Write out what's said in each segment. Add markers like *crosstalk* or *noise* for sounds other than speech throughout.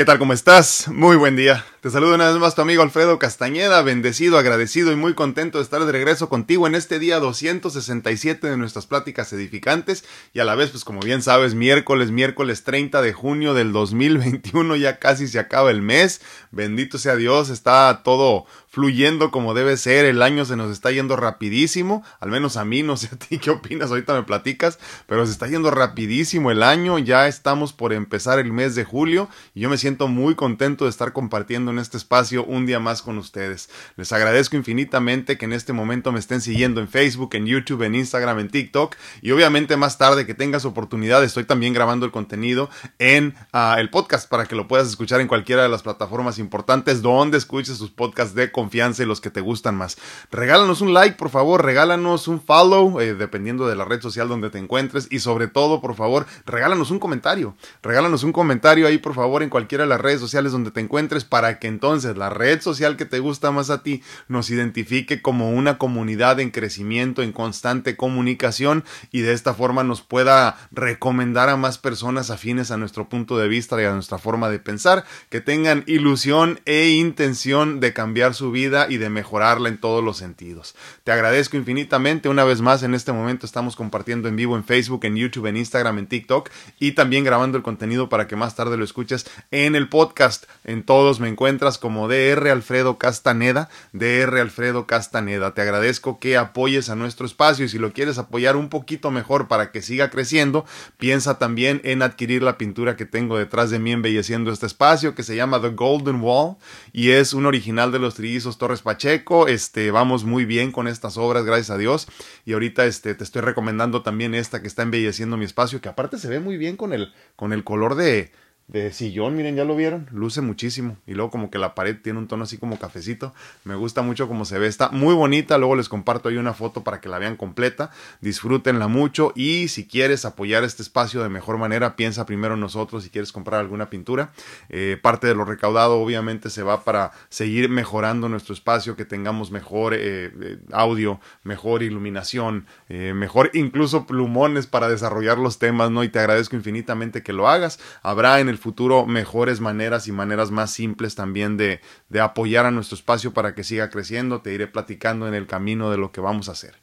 ¿Qué tal? ¿Cómo estás? Muy buen día. Te saludo una vez más tu amigo Alfredo Castañeda, bendecido, agradecido y muy contento de estar de regreso contigo en este día 267 de nuestras pláticas edificantes y a la vez, pues como bien sabes, miércoles, miércoles 30 de junio del 2021, ya casi se acaba el mes. Bendito sea Dios, está todo fluyendo como debe ser, el año se nos está yendo rapidísimo, al menos a mí, no sé a ti qué opinas, ahorita me platicas, pero se está yendo rapidísimo el año, ya estamos por empezar el mes de julio y yo me siento muy contento de estar compartiendo en este espacio un día más con ustedes. Les agradezco infinitamente que en este momento me estén siguiendo en Facebook, en YouTube, en Instagram, en TikTok y obviamente más tarde que tengas oportunidad estoy también grabando el contenido en uh, el podcast para que lo puedas escuchar en cualquiera de las plataformas importantes donde escuches sus podcasts de confianza y los que te gustan más. Regálanos un like, por favor, regálanos un follow, eh, dependiendo de la red social donde te encuentres, y sobre todo, por favor, regálanos un comentario. Regálanos un comentario ahí, por favor, en cualquiera de las redes sociales donde te encuentres, para que entonces la red social que te gusta más a ti nos identifique como una comunidad en crecimiento, en constante comunicación, y de esta forma nos pueda recomendar a más personas afines a nuestro punto de vista y a nuestra forma de pensar, que tengan ilusión e intención de cambiar su vida y de mejorarla en todos los sentidos. Te agradezco infinitamente. Una vez más, en este momento estamos compartiendo en vivo en Facebook, en YouTube, en Instagram, en TikTok y también grabando el contenido para que más tarde lo escuches en el podcast. En todos me encuentras como DR Alfredo Castaneda, DR Alfredo Castaneda. Te agradezco que apoyes a nuestro espacio y si lo quieres apoyar un poquito mejor para que siga creciendo, piensa también en adquirir la pintura que tengo detrás de mí embelleciendo este espacio que se llama The Golden Wall y es un original de los Trillizos Torres Pacheco. Este, vamos muy bien con estas obras, gracias a Dios. Y ahorita este, te estoy recomendando también esta que está embelleciendo mi espacio, que aparte se ve muy bien con el, con el color de, de sillón, miren, ya lo vieron, luce muchísimo. Y luego como que la pared tiene un tono así como cafecito. Me gusta mucho como se ve, está muy bonita. Luego les comparto ahí una foto para que la vean completa. Disfrútenla mucho y si quieres apoyar este espacio de mejor manera, piensa primero en nosotros si quieres comprar alguna pintura. Eh, parte de lo recaudado obviamente se va para seguir mejorando nuestro espacio, que tengamos mejor eh, eh, audio, mejor iluminación, mejor incluso plumones para desarrollar los temas, ¿no? Y te agradezco infinitamente que lo hagas. Habrá en el futuro mejores maneras y maneras más simples también de, de, apoyar a nuestro espacio para que siga creciendo. Te iré platicando en el camino de lo que vamos a hacer.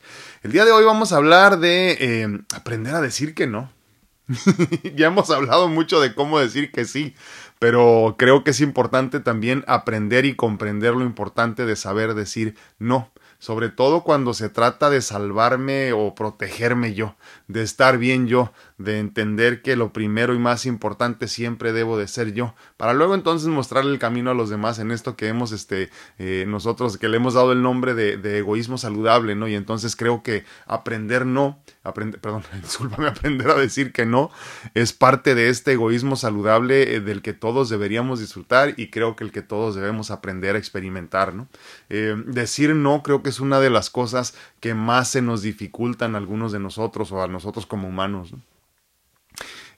El día de hoy vamos a hablar de eh, aprender a decir que no. *laughs* ya hemos hablado mucho de cómo decir que sí, pero creo que es importante también aprender y comprender lo importante de saber decir no sobre todo cuando se trata de salvarme o protegerme yo, de estar bien yo, de entender que lo primero y más importante siempre debo de ser yo, para luego entonces mostrarle el camino a los demás en esto que hemos, este, eh, nosotros, que le hemos dado el nombre de, de, egoísmo saludable, ¿no? Y entonces creo que aprender no, aprender, perdón, *laughs* discúlpame, aprender a decir que no, es parte de este egoísmo saludable eh, del que todos deberíamos disfrutar y creo que el que todos debemos aprender a experimentar, ¿no? Eh, decir no creo que es una de las cosas que más se nos dificultan a algunos de nosotros o a nosotros como humanos, ¿no?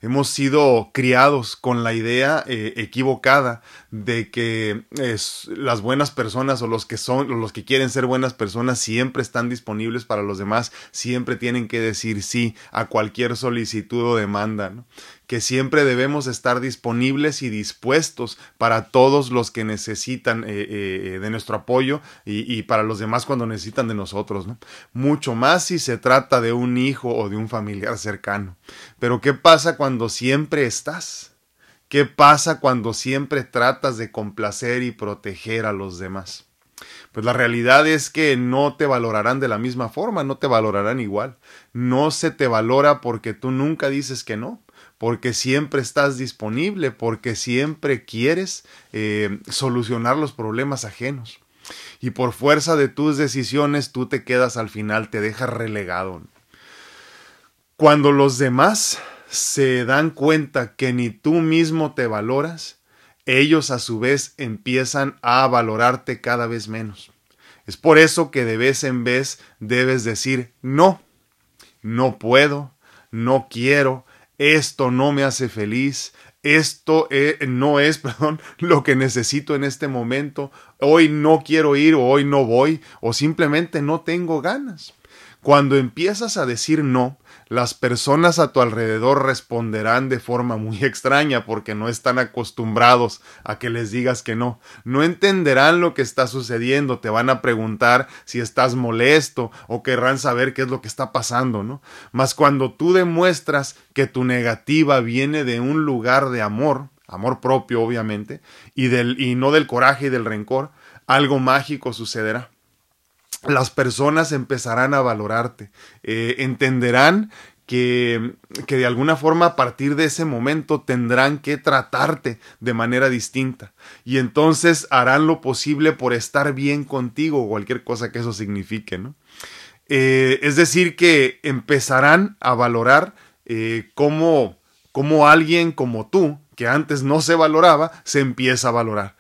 Hemos sido criados con la idea eh, equivocada de que las buenas personas o los que son los que quieren ser buenas personas siempre están disponibles para los demás, siempre tienen que decir sí a cualquier solicitud o demanda, ¿no? que siempre debemos estar disponibles y dispuestos para todos los que necesitan eh, eh, de nuestro apoyo y, y, para los demás cuando necesitan de nosotros, ¿no? Mucho más si se trata de un hijo o de un familiar cercano. Pero ¿qué pasa cuando siempre estás? ¿Qué pasa cuando siempre tratas de complacer y proteger a los demás? Pues la realidad es que no te valorarán de la misma forma, no te valorarán igual. No se te valora porque tú nunca dices que no porque siempre estás disponible, porque siempre quieres eh, solucionar los problemas ajenos. Y por fuerza de tus decisiones tú te quedas al final, te dejas relegado. Cuando los demás se dan cuenta que ni tú mismo te valoras, ellos a su vez empiezan a valorarte cada vez menos. Es por eso que de vez en vez debes decir no, no puedo, no quiero, esto no me hace feliz, esto eh, no es, *laughs* perdón, lo que necesito en este momento, hoy no quiero ir o hoy no voy o simplemente no tengo ganas. Cuando empiezas a decir no, las personas a tu alrededor responderán de forma muy extraña porque no están acostumbrados a que les digas que no. No entenderán lo que está sucediendo, te van a preguntar si estás molesto o querrán saber qué es lo que está pasando, ¿no? Mas cuando tú demuestras que tu negativa viene de un lugar de amor, amor propio obviamente, y, y no del coraje y del rencor, algo mágico sucederá las personas empezarán a valorarte, eh, entenderán que, que, de alguna forma a partir de ese momento tendrán que tratarte de manera distinta y entonces harán lo posible por estar bien contigo, cualquier cosa que eso signifique, ¿no? Eh, es decir, que empezarán a valorar eh, cómo, cómo, alguien como tú, que antes no se valoraba, se empieza a valorar.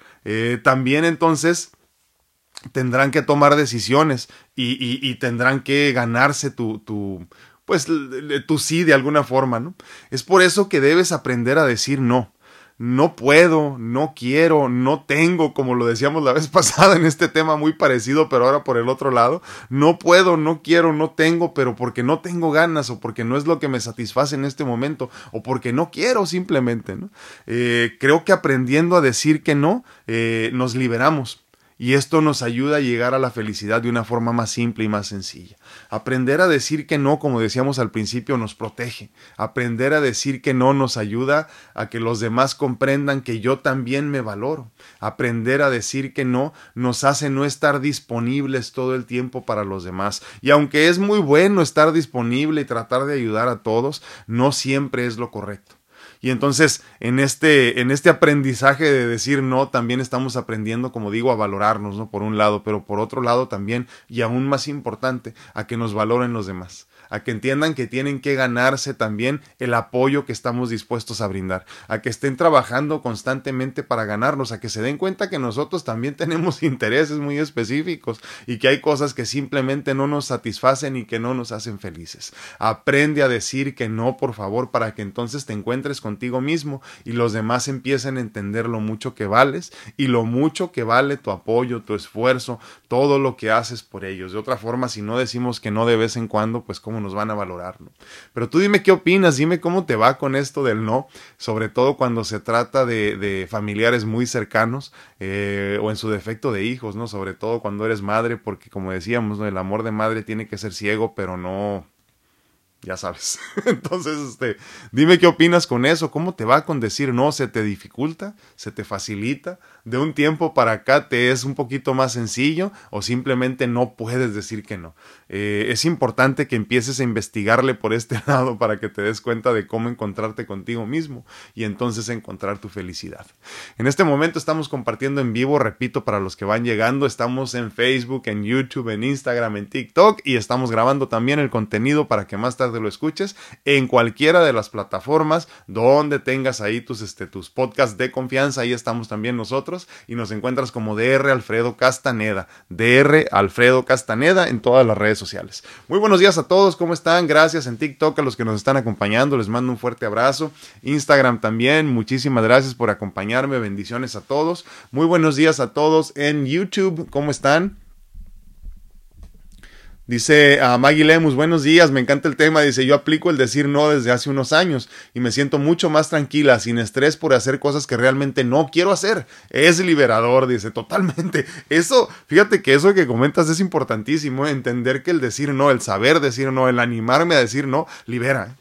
también entonces tendrán que tomar decisiones y, y, tendrán que ganarse tu, tu, pues, tu sí de alguna forma, ¿no? Es por eso que debes aprender a decir no. No puedo, no quiero, no tengo, como lo decíamos la vez *laughs* pasada en este tema muy parecido, pero ahora por el otro lado. No puedo, no quiero, no tengo, pero porque no tengo ganas o porque no es lo que me satisface en este momento o porque no quiero simplemente, ¿no? Eh, creo que aprendiendo a decir que no, eh, nos liberamos y esto nos ayuda a llegar a la felicidad de una forma más simple y más sencilla. Aprender a decir que no, como decíamos al principio, nos protege. Aprender a decir que no nos ayuda a que los demás comprendan que yo también me valoro. Aprender a decir que no nos hace no estar disponibles todo el tiempo para los demás. Y aunque es muy bueno estar disponible y tratar de ayudar a todos, no siempre es lo correcto. Y entonces, en este, en este aprendizaje de decir no, también estamos aprendiendo, como digo, a valorarnos, ¿no? Por un lado, pero por otro lado también, y aún más importante, a que nos valoren los demás a que entiendan que tienen que ganarse también el apoyo que estamos dispuestos a brindar, a que estén trabajando constantemente para ganarnos, a que se den cuenta que nosotros también *laughs* tenemos intereses muy específicos y que hay cosas que simplemente no nos satisfacen y que no nos hacen felices. Aprende a decir que no, por favor, para que entonces te encuentres contigo mismo y los demás empiecen a entender lo mucho que vales y lo mucho que vale tu apoyo, tu esfuerzo, todo lo que haces por ellos. De otra forma, si no decimos que no de vez en cuando, pues cómo nos van a valorar. ¿no? Pero tú dime qué opinas, dime cómo te va con esto del no, sobre todo cuando se trata de, familiares muy cercanos eh, o en su defecto de hijos, ¿no? Sobre todo cuando eres madre, porque como decíamos, ¿no? el amor de madre tiene que ser ciego, pero no ya sabes. *laughs* Entonces, este, dime qué opinas con eso, cómo te va con decir no, se te dificulta, se te facilita, de un tiempo para acá te es un poquito más sencillo o simplemente no puedes decir que no. Eh, es importante que empieces a investigarle por este *laughs* lado para que te des cuenta de cómo encontrarte contigo mismo y entonces encontrar tu felicidad. En este momento estamos compartiendo en vivo, repito, para los que van llegando, estamos en Facebook, en YouTube, en Instagram, en TikTok y estamos grabando también el contenido para que más tarde de lo escuches en cualquiera de las plataformas donde tengas ahí tus, este, tus podcasts de confianza. Ahí estamos también nosotros y nos encuentras como DR Alfredo Castaneda. DR Alfredo Castaneda en todas las redes sociales. Muy buenos días a todos, ¿cómo están? Gracias en TikTok a los que nos están acompañando. Les mando un fuerte abrazo. Instagram también. Muchísimas gracias por acompañarme. Bendiciones a todos. Muy buenos días a todos en YouTube. ¿Cómo están? Dice a Maggie Lemus, buenos días, me encanta el tema. Dice, yo aplico el decir no desde hace unos años y me siento mucho más tranquila, sin estrés por hacer cosas que realmente no quiero hacer. Es liberador, dice, totalmente. *laughs* Eso, fíjate que eso que comentas es importantísimo, entender que el decir no, el saber decir no, el animarme a decir no, libera.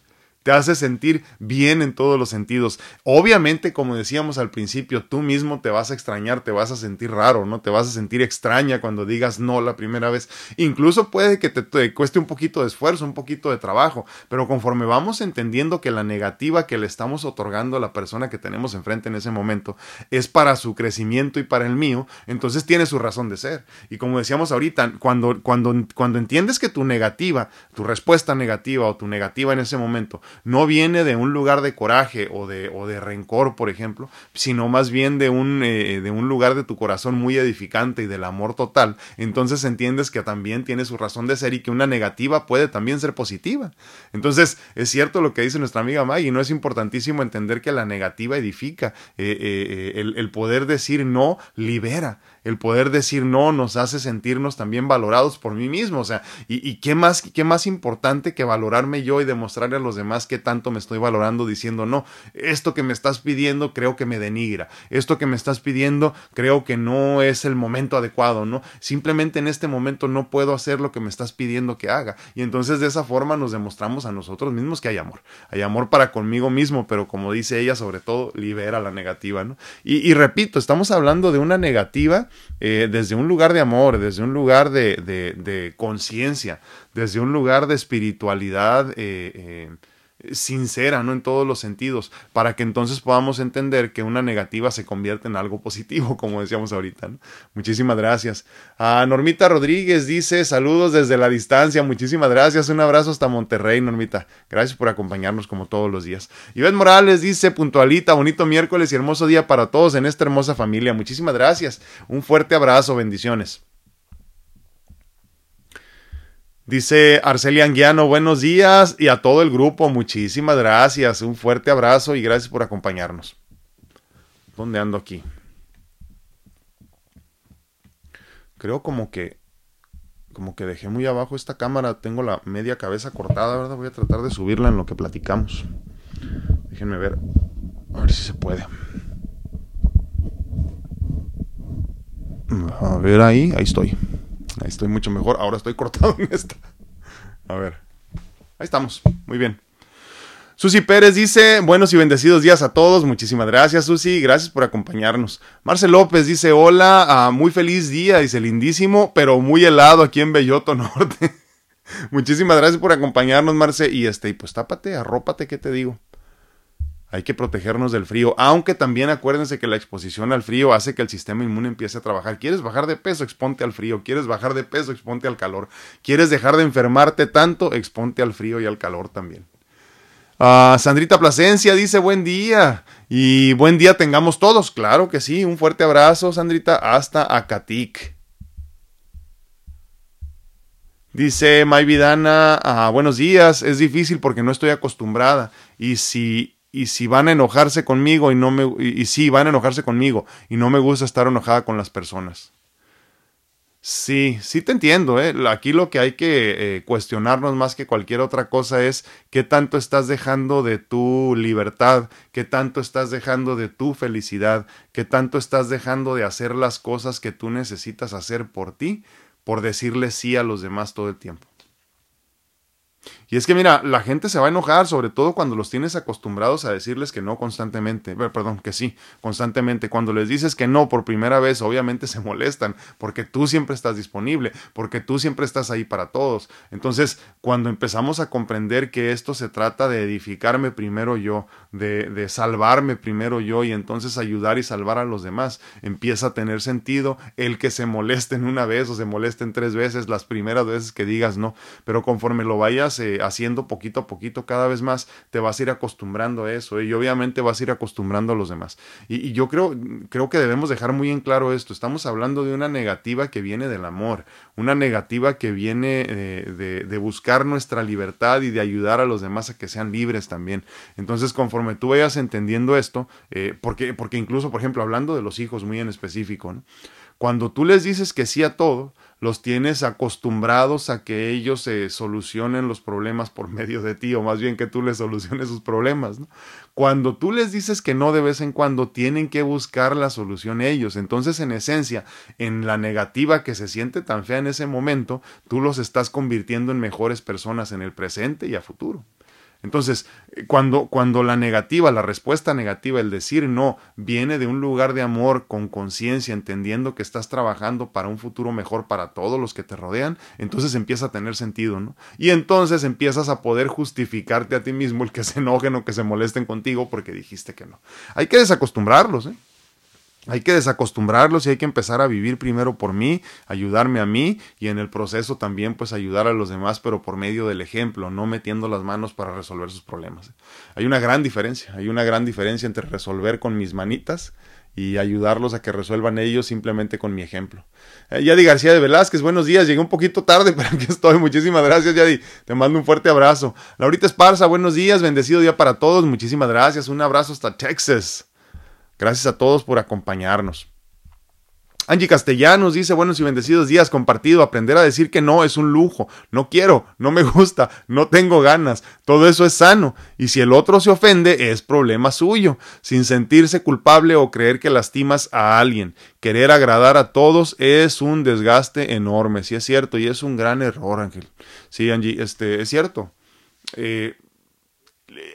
Te hace sentir bien en todos los sentidos. Obviamente, como decíamos al principio, tú mismo te vas a extrañar, te vas a sentir raro, ¿no? Te vas a sentir extraña cuando digas no la primera vez. Incluso puede que te, cueste un poquito de esfuerzo, un poquito de trabajo, pero conforme vamos entendiendo que la negativa que le estamos otorgando a la persona que tenemos enfrente en ese momento es para su crecimiento y para el mío, entonces tiene su razón de ser. Y como decíamos ahorita, cuando, cuando, cuando entiendes que tu negativa, tu respuesta negativa o tu negativa en ese momento no viene de un lugar de coraje o de, o de rencor, por ejemplo, sino más bien de un, eh, de un lugar de tu corazón muy edificante y del amor total, entonces entiendes que también tiene su razón de ser y que una negativa puede también ser positiva. Entonces, es cierto lo que dice nuestra amiga Maggie, no es importantísimo entender que la negativa edifica, eh, eh, el, el poder decir no libera el poder decir no nos hace sentirnos también valorados por mí mismo. O sea, ¿y, qué, más, qué más importante que valorarme yo y demostrarle a los demás qué tanto me estoy valorando diciendo no? Esto que me estás pidiendo creo que me denigra. Esto que me estás pidiendo creo que no es el momento adecuado, ¿no? Simplemente en este momento no puedo hacer lo que me estás pidiendo que haga. Y entonces de esa forma nos demostramos a nosotros mismos que hay amor. Hay amor para conmigo mismo, pero como dice ella, sobre todo, libera la negativa, ¿no? Y, y repito, estamos hablando de una negativa eh, desde un lugar de amor, desde un lugar de, de, conciencia, desde un lugar de espiritualidad. Eh, eh, sincera, ¿no? En todos los sentidos, para que entonces podamos entender que una negativa se convierte en algo positivo, *laughs* como decíamos ahorita, Muchísimas gracias. A Normita Rodríguez dice, saludos desde la distancia, muchísimas gracias, un abrazo hasta Monterrey, Normita. Gracias por acompañarnos como todos los días. Iván Morales dice, puntualita, bonito miércoles y hermoso día para todos en esta hermosa familia. Muchísimas gracias. Un fuerte abrazo, bendiciones. Dice Arcelia Anguiano, buenos días y a todo el grupo, muchísimas gracias, un fuerte abrazo y gracias por acompañarnos. ¿Dónde ando aquí? Creo como que como que dejé muy abajo esta cámara, tengo la media cabeza cortada, ¿verdad? Voy a tratar de subirla en lo que platicamos. Déjenme ver, a ver si se puede. A ver ahí, ahí estoy. Ahí estoy mucho mejor. Ahora estoy cortado en esta. A ver. Ahí estamos. Muy bien. Susi Pérez dice, buenos y bendecidos días a todos. Muchísimas gracias, Susi. Gracias por acompañarnos. Marcel López dice, hola, ah, muy feliz día. Dice, lindísimo, pero muy helado aquí en Belloto Norte. *laughs* Muchísimas gracias por acompañarnos, Marce. Y este, pues tápate, arrópate, ¿qué te digo? Hay que protegernos del frío, aunque también acuérdense que la exposición al frío hace que el sistema inmune empiece a trabajar. ¿Quieres bajar de peso? Exponte al frío. ¿Quieres bajar de peso? Exponte al calor. ¿Quieres dejar de enfermarte tanto? Exponte al frío y al calor también. Ah, Sandrita Plasencia dice buen día y buen día tengamos todos. Claro que sí. Un fuerte abrazo, Sandrita, hasta Acatic. Dice May Vidana, ah, buenos días, es difícil porque no estoy acostumbrada. Y si y si van a enojarse conmigo y no me y, sí van a enojarse conmigo y no me gusta estar enojada con las personas. Sí, sí te entiendo, ¿eh? Aquí lo que hay que eh, cuestionarnos más que cualquier otra cosa es qué tanto estás dejando de tu libertad, qué tanto estás dejando de tu felicidad, qué tanto estás dejando de hacer las cosas que tú necesitas hacer por ti, por decirle sí a los demás todo el tiempo. Y es que mira, la gente se va a enojar, sobre todo cuando los tienes acostumbrados a decirles que no constantemente, perdón, que sí, constantemente. Cuando les dices que no por primera vez, obviamente se molestan, porque tú siempre estás disponible, porque tú siempre estás ahí para todos. Entonces, cuando empezamos a comprender que esto se trata de edificarme primero yo, de, de salvarme primero yo y entonces ayudar y salvar a los demás, empieza a tener sentido el que se molesten una vez o se molesten tres veces, las primeras veces que digas no, pero conforme lo vayas eh, haciendo poquito a poquito cada vez más, te vas a ir acostumbrando a eso ¿eh? y obviamente vas a ir acostumbrando a los demás. Y, yo creo, creo que debemos dejar muy en claro esto. Estamos hablando de una negativa que viene del amor, una negativa que viene eh, de, buscar nuestra libertad y de ayudar a los demás a que sean libres también. Entonces, conforme tú vayas entendiendo esto, eh, porque, porque incluso, por ejemplo, hablando de los hijos muy en específico, cuando tú les dices que sí a todo, los tienes acostumbrados a que ellos se solucionen los problemas por medio de ti, o más bien que tú les soluciones sus problemas. Cuando tú les dices que no de vez en cuando, tienen que buscar la solución ellos. Entonces, en esencia, en la negativa que se siente tan fea en ese momento, tú los estás convirtiendo en mejores personas en el presente y a futuro. Entonces, eh, cuando, cuando la negativa, la respuesta negativa, el decir no, viene de un lugar de amor, con conciencia, entendiendo que estás trabajando para un futuro mejor para todos los que te rodean, entonces empieza a tener sentido, ¿no? Y entonces empiezas a poder justificarte a ti mismo el que se enojen o que se molesten contigo porque dijiste que no. Hay que desacostumbrarlos, ¿eh? Hay que desacostumbrarlos y hay que empezar a vivir primero por mí, ayudarme a mí y en el proceso también pues ayudar a los demás, pero por medio del ejemplo, no metiendo las manos para resolver sus problemas. Hay una gran diferencia, hay una gran diferencia entre resolver con mis manitas y ayudarlos a que resuelvan ellos simplemente con mi ejemplo. Eh, Yadi García de Velázquez, buenos días, llegué un poquito tarde, *laughs* pero aquí estoy, muchísimas gracias Yadi, te mando un fuerte abrazo. Laurita Esparza, buenos días, bendecido día para todos, muchísimas gracias, un abrazo hasta Texas. Gracias a todos por acompañarnos. Angie Castellanos dice, buenos y bendecidos días compartido, aprender a decir que no es un lujo, no quiero, no me *laughs* gusta, no tengo ganas, todo eso es sano, y si el otro se ofende es problema suyo, sin sentirse culpable o creer que lastimas a alguien. Querer agradar a todos es un desgaste enorme, sí es cierto, y es un gran error, Ángel. Sí, Angie, este, es cierto. Eh,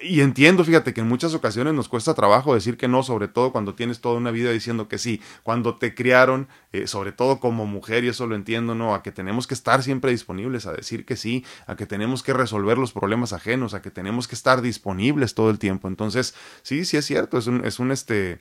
y entiendo, fíjate que en muchas ocasiones nos cuesta trabajo decir que no, sobre todo cuando tienes toda una vida diciendo que sí, cuando te criaron, eh, sobre todo como mujer, y eso lo entiendo, ¿no? A que tenemos que estar siempre disponibles a decir que sí, a que tenemos que resolver los problemas ajenos, a que tenemos que estar disponibles todo el tiempo. Entonces, sí, sí es cierto, es un, es un este,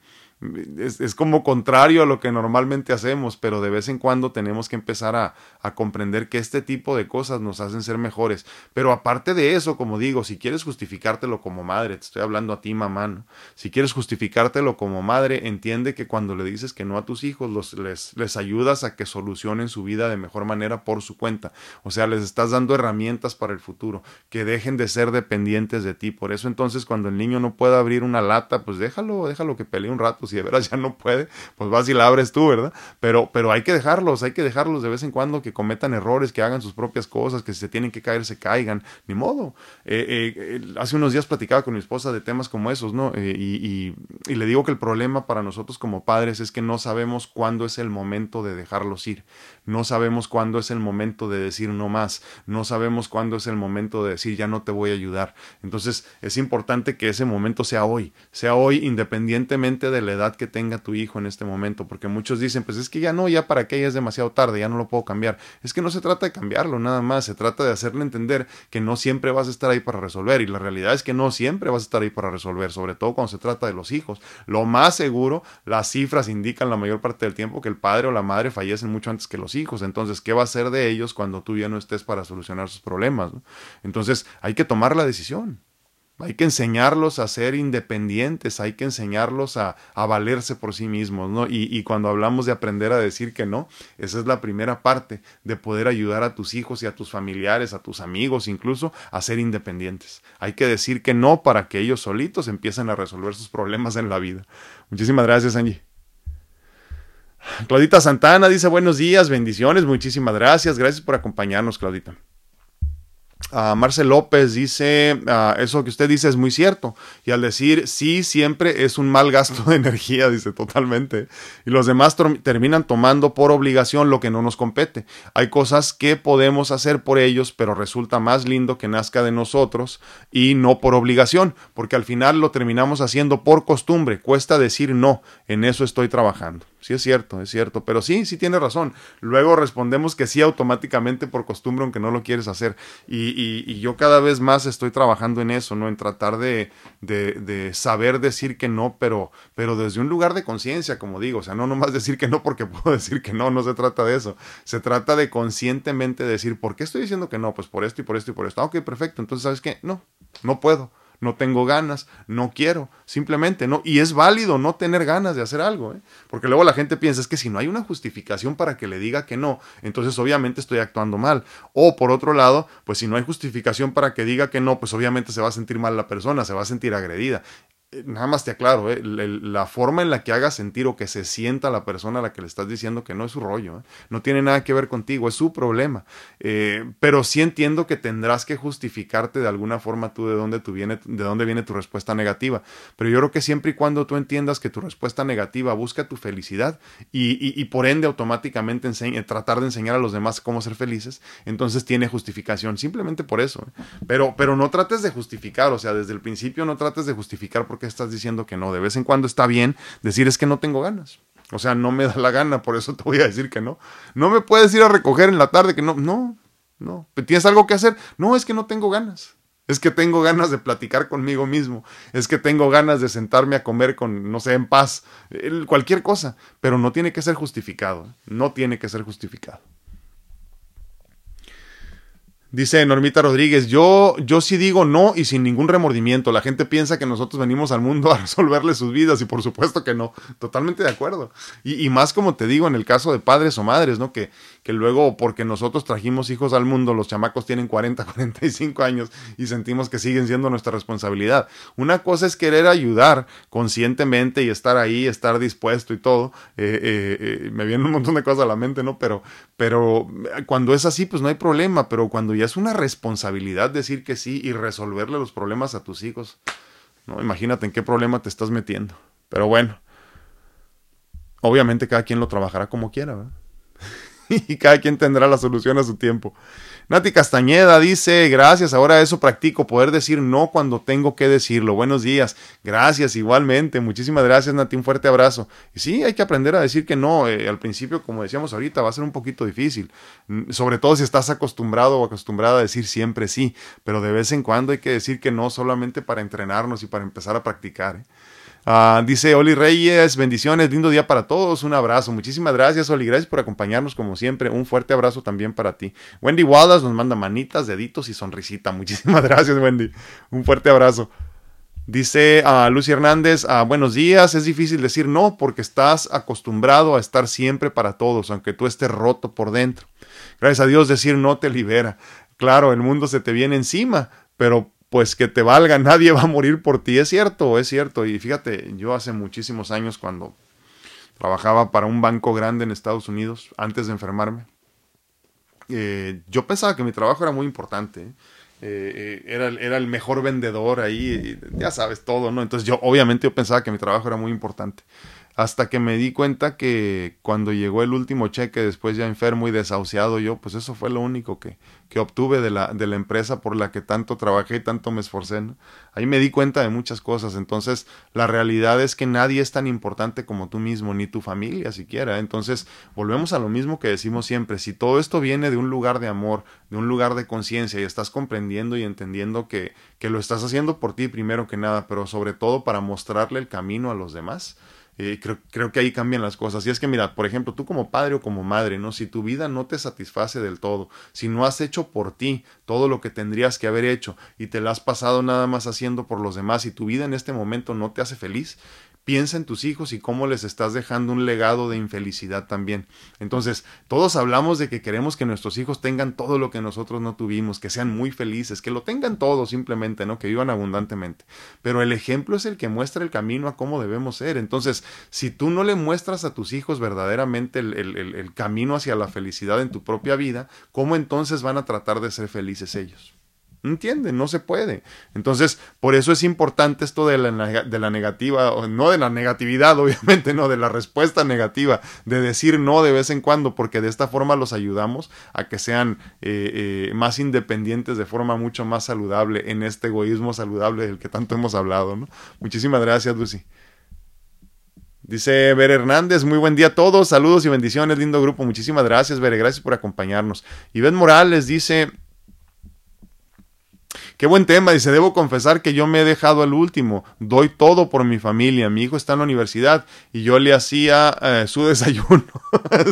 es, como contrario a lo que normalmente hacemos, pero de vez en cuando tenemos que empezar a, a, comprender que este tipo de cosas nos hacen ser mejores. Pero aparte de eso, como digo, si quieres justificártelo como madre, te estoy hablando a ti, mamá, ¿no? si quieres justificártelo como madre, entiende que cuando le dices que no a tus hijos, los, les, les ayudas a que solucionen su vida de mejor manera por su cuenta. O sea, les estás dando herramientas para el futuro, que dejen de ser dependientes de ti. Por eso entonces cuando el niño no pueda abrir una lata, pues déjalo, déjalo que pelee un rato si de veras ya no puede, pues vas y la abres tú, ¿verdad? Pero, pero hay que dejarlos, hay que dejarlos de vez en cuando que cometan errores, que hagan sus propias cosas, que si se tienen que caer, se caigan, ni modo. Eh, eh, hace unos días platicaba con mi esposa de temas como esos, ¿no? Eh, y, y le digo que el problema para nosotros como padres es que no sabemos cuándo es el momento de dejarlos ir. No sabemos cuándo es el momento de decir no más. No sabemos cuándo es el momento de decir ya no te voy a ayudar. Entonces es importante que ese momento sea hoy. Sea hoy independientemente de la edad que tenga tu hijo en este momento. Porque muchos dicen, pues es que ya no, ya para qué, ya es demasiado tarde, ya no lo puedo cambiar. Es que no se trata de cambiarlo nada más. Se trata de hacerle entender que no siempre vas a estar ahí para resolver. Y la realidad es que no siempre vas a estar ahí para resolver. Sobre todo cuando se trata de los hijos. Lo más seguro, las cifras indican la mayor parte del tiempo que el padre o la madre fallecen mucho antes que los hijos. Entonces, ¿qué va a ser de ellos cuando tú ya no estés para solucionar sus problemas? Entonces, hay que tomar la decisión. Hay que enseñarlos a ser independientes, hay que enseñarlos a, valerse por sí mismos, ¿no? Y, y, cuando hablamos de aprender a decir que no, esa es la primera parte de poder ayudar a tus hijos y a tus familiares, a tus amigos incluso, a ser independientes. Hay que decir que no para que ellos solitos empiecen a resolver sus problemas en la vida. Muchísimas gracias, Angie. Claudita Santana dice buenos días, bendiciones, muchísimas gracias, gracias por acompañarnos, Claudita. Uh, Marcel López dice, uh, eso que usted dice es muy cierto. Y al decir sí, siempre es un mal gasto de energía, dice totalmente. Y los demás terminan tomando por obligación lo que no nos compete. Hay cosas que podemos hacer por ellos, pero resulta más lindo que nazca de nosotros y no por obligación, porque al final lo terminamos haciendo por costumbre. Cuesta decir no, en eso estoy trabajando. Sí es cierto, es cierto, pero sí, sí tiene razón. Luego respondemos que sí automáticamente por costumbre, aunque no lo quieres hacer. Y, y, y yo cada vez más estoy trabajando en eso, ¿no? En tratar de, de, de saber decir que no, pero, pero desde un lugar de conciencia, como digo. O sea, no nomás *laughs* decir que no porque puedo decir que no, no se trata de eso. Se trata de conscientemente decir, ¿por qué estoy diciendo que no? Pues por esto y por esto y por esto. Ah, ok, perfecto. Entonces, ¿sabes qué? No, no puedo no tengo ganas, no quiero, simplemente no. Y es válido no tener ganas de hacer algo, ¿eh? porque luego la gente piensa es que si no hay una justificación para que le diga que no, entonces obviamente estoy actuando mal. O por otro lado, pues si no hay justificación para que diga que no, pues obviamente se va a sentir mal la persona, se va a sentir agredida nada más te aclaro, ¿eh? la forma en la que haga sentir o que se sienta la persona a la que le estás diciendo que no es su rollo, ¿eh? no tiene nada que ver contigo, es su problema. Eh, pero sí entiendo que tendrás que justificarte de alguna forma tú de dónde, tú viene, de dónde viene tu respuesta negativa. Pero yo creo que siempre y cuando tú entiendas que tu respuesta negativa busca tu felicidad y, por ende automáticamente tratar de enseñar a los demás cómo ser felices, entonces tiene justificación, simplemente por eso. Pero, pero no trates de justificar, o sea, desde el principio no trates de justificar porque estás diciendo que no. De vez en cuando está bien decir es que no tengo ganas. O sea, no me da la gana, por eso te voy a decir que no. No me puedes ir a recoger en la tarde que no, no, no. ¿Tienes algo que hacer? No, es que no tengo ganas. es que tengo ganas de platicar conmigo mismo, es que tengo ganas de sentarme a comer con, no sé, en paz, cualquier cosa, pero no tiene que ser justificado, no tiene que ser justificado. Dice Normita Rodríguez, yo, yo sí digo no y sin ningún remordimiento. La gente piensa que nosotros venimos al mundo a *laughs* resolverle sus vidas y por supuesto que no. Totalmente de acuerdo. Y, y más como te digo en el caso de padres o madres, ¿no? Que, que luego porque nosotros trajimos hijos al mundo, los chamacos tienen 40, 45 *laughs* años y sentimos que siguen siendo nuestra responsabilidad. Una cosa es querer ayudar conscientemente y estar ahí, estar dispuesto y todo. Eh, eh, eh, me vienen un montón de cosas a la mente, ¿no? Pero, pero cuando es así, pues no hay problema, pero cuando ya es una responsabilidad decir que sí y resolverle los problemas a tus hijos, ¿no? Imagínate en qué problema te estás metiendo. Pero bueno, obviamente cada quien lo trabajará como quiera, ¿verdad? *laughs* y cada quien tendrá la solución a su tiempo. Nati Castañeda dice, gracias, ahora eso practico, poder decir no cuando tengo que decirlo. Buenos días, gracias igualmente, muchísimas gracias Nati, un fuerte abrazo. Sí, hay que aprender a decir que no, eh, al principio, como decíamos ahorita, va a ser un poquito difícil, mm, sobre todo si estás acostumbrado o acostumbrada a decir siempre sí, pero de vez en cuando hay que decir que no solamente para entrenarnos y para empezar a practicar. ¿eh? Ah, dice Oli Reyes, bendiciones, lindo día para todos, un abrazo. Muchísimas gracias, Oli, gracias por acompañarnos como siempre. Un fuerte abrazo también para ti. Wendy Wallace nos manda manitas, deditos y sonrisita. *laughs* Muchísimas gracias, Wendy. Un fuerte abrazo. Dice a Lucy Hernández, ah, buenos días, es difícil decir no porque estás acostumbrado a estar siempre para todos, aunque tú estés roto por dentro. Gracias a Dios decir no te libera. Claro, el mundo se te viene encima, pero pues que te valga, *laughs* nadie va a morir por ti, es cierto, es cierto. Y fíjate, yo hace muchísimos años cuando trabajaba para un banco grande en Estados Unidos, antes de enfermarme, eh, yo pensaba que mi trabajo era muy importante. ¿eh? Eh, era, era, el mejor vendedor ahí, ya sabes todo, ¿no? Entonces yo obviamente yo pensaba que mi trabajo era muy importante hasta que me di cuenta que cuando llegó el último cheque, después ya enfermo y desahuciado yo, pues eso fue lo único que, que obtuve de la, de la empresa por la que tanto trabajé y tanto me esforcé. Ahí me di cuenta de muchas cosas. Entonces, la realidad es que nadie es tan importante como tú mismo, ni tu familia siquiera. Entonces, volvemos a lo mismo que decimos siempre. Si todo esto viene de un lugar de amor, de un lugar de conciencia, y estás comprendiendo y entendiendo que, que lo estás haciendo por ti primero que nada, pero sobre todo para mostrarle el camino a los demás, eh, creo, creo, que ahí cambian las cosas. Y es que, mira, por ejemplo, tú como padre o como madre, ¿no? Si tu vida no te satisface del todo, si no has hecho por ti todo lo que tendrías que haber hecho y te la has pasado nada más haciendo por los demás y tu vida en este momento no te hace feliz, piensa en tus hijos y cómo les estás dejando un legado de infelicidad también. Entonces, todos hablamos de que queremos que nuestros hijos tengan todo lo que nosotros no tuvimos, que sean muy felices, que lo tengan todo simplemente, ¿no? Que vivan abundantemente. Pero el ejemplo es el que muestra el camino a cómo debemos ser. Entonces, si tú no le muestras a tus hijos verdaderamente el, el camino hacia la felicidad en tu propia vida, ¿cómo entonces van a tratar de ser felices ellos? ¿Entienden? No se puede. Entonces, por eso es importante esto de la, de la negativa, no de la negatividad, *laughs* obviamente, no, de la respuesta negativa, de decir no de vez en cuando, porque de esta forma los ayudamos a que sean eh, eh, más independientes de forma mucho más saludable en este egoísmo saludable del que tanto hemos hablado. ¿no? Muchísimas gracias, Lucy. Dice Ver Hernández, muy buen día a todos, saludos y bendiciones, lindo grupo, muchísimas gracias, Bere, gracias por acompañarnos. Ben Morales dice, Qué buen tema, dice, debo confesar que yo me he dejado al último, doy todo por mi familia, mi hijo está en la universidad y yo le hacía eh, su *laughs* desayuno,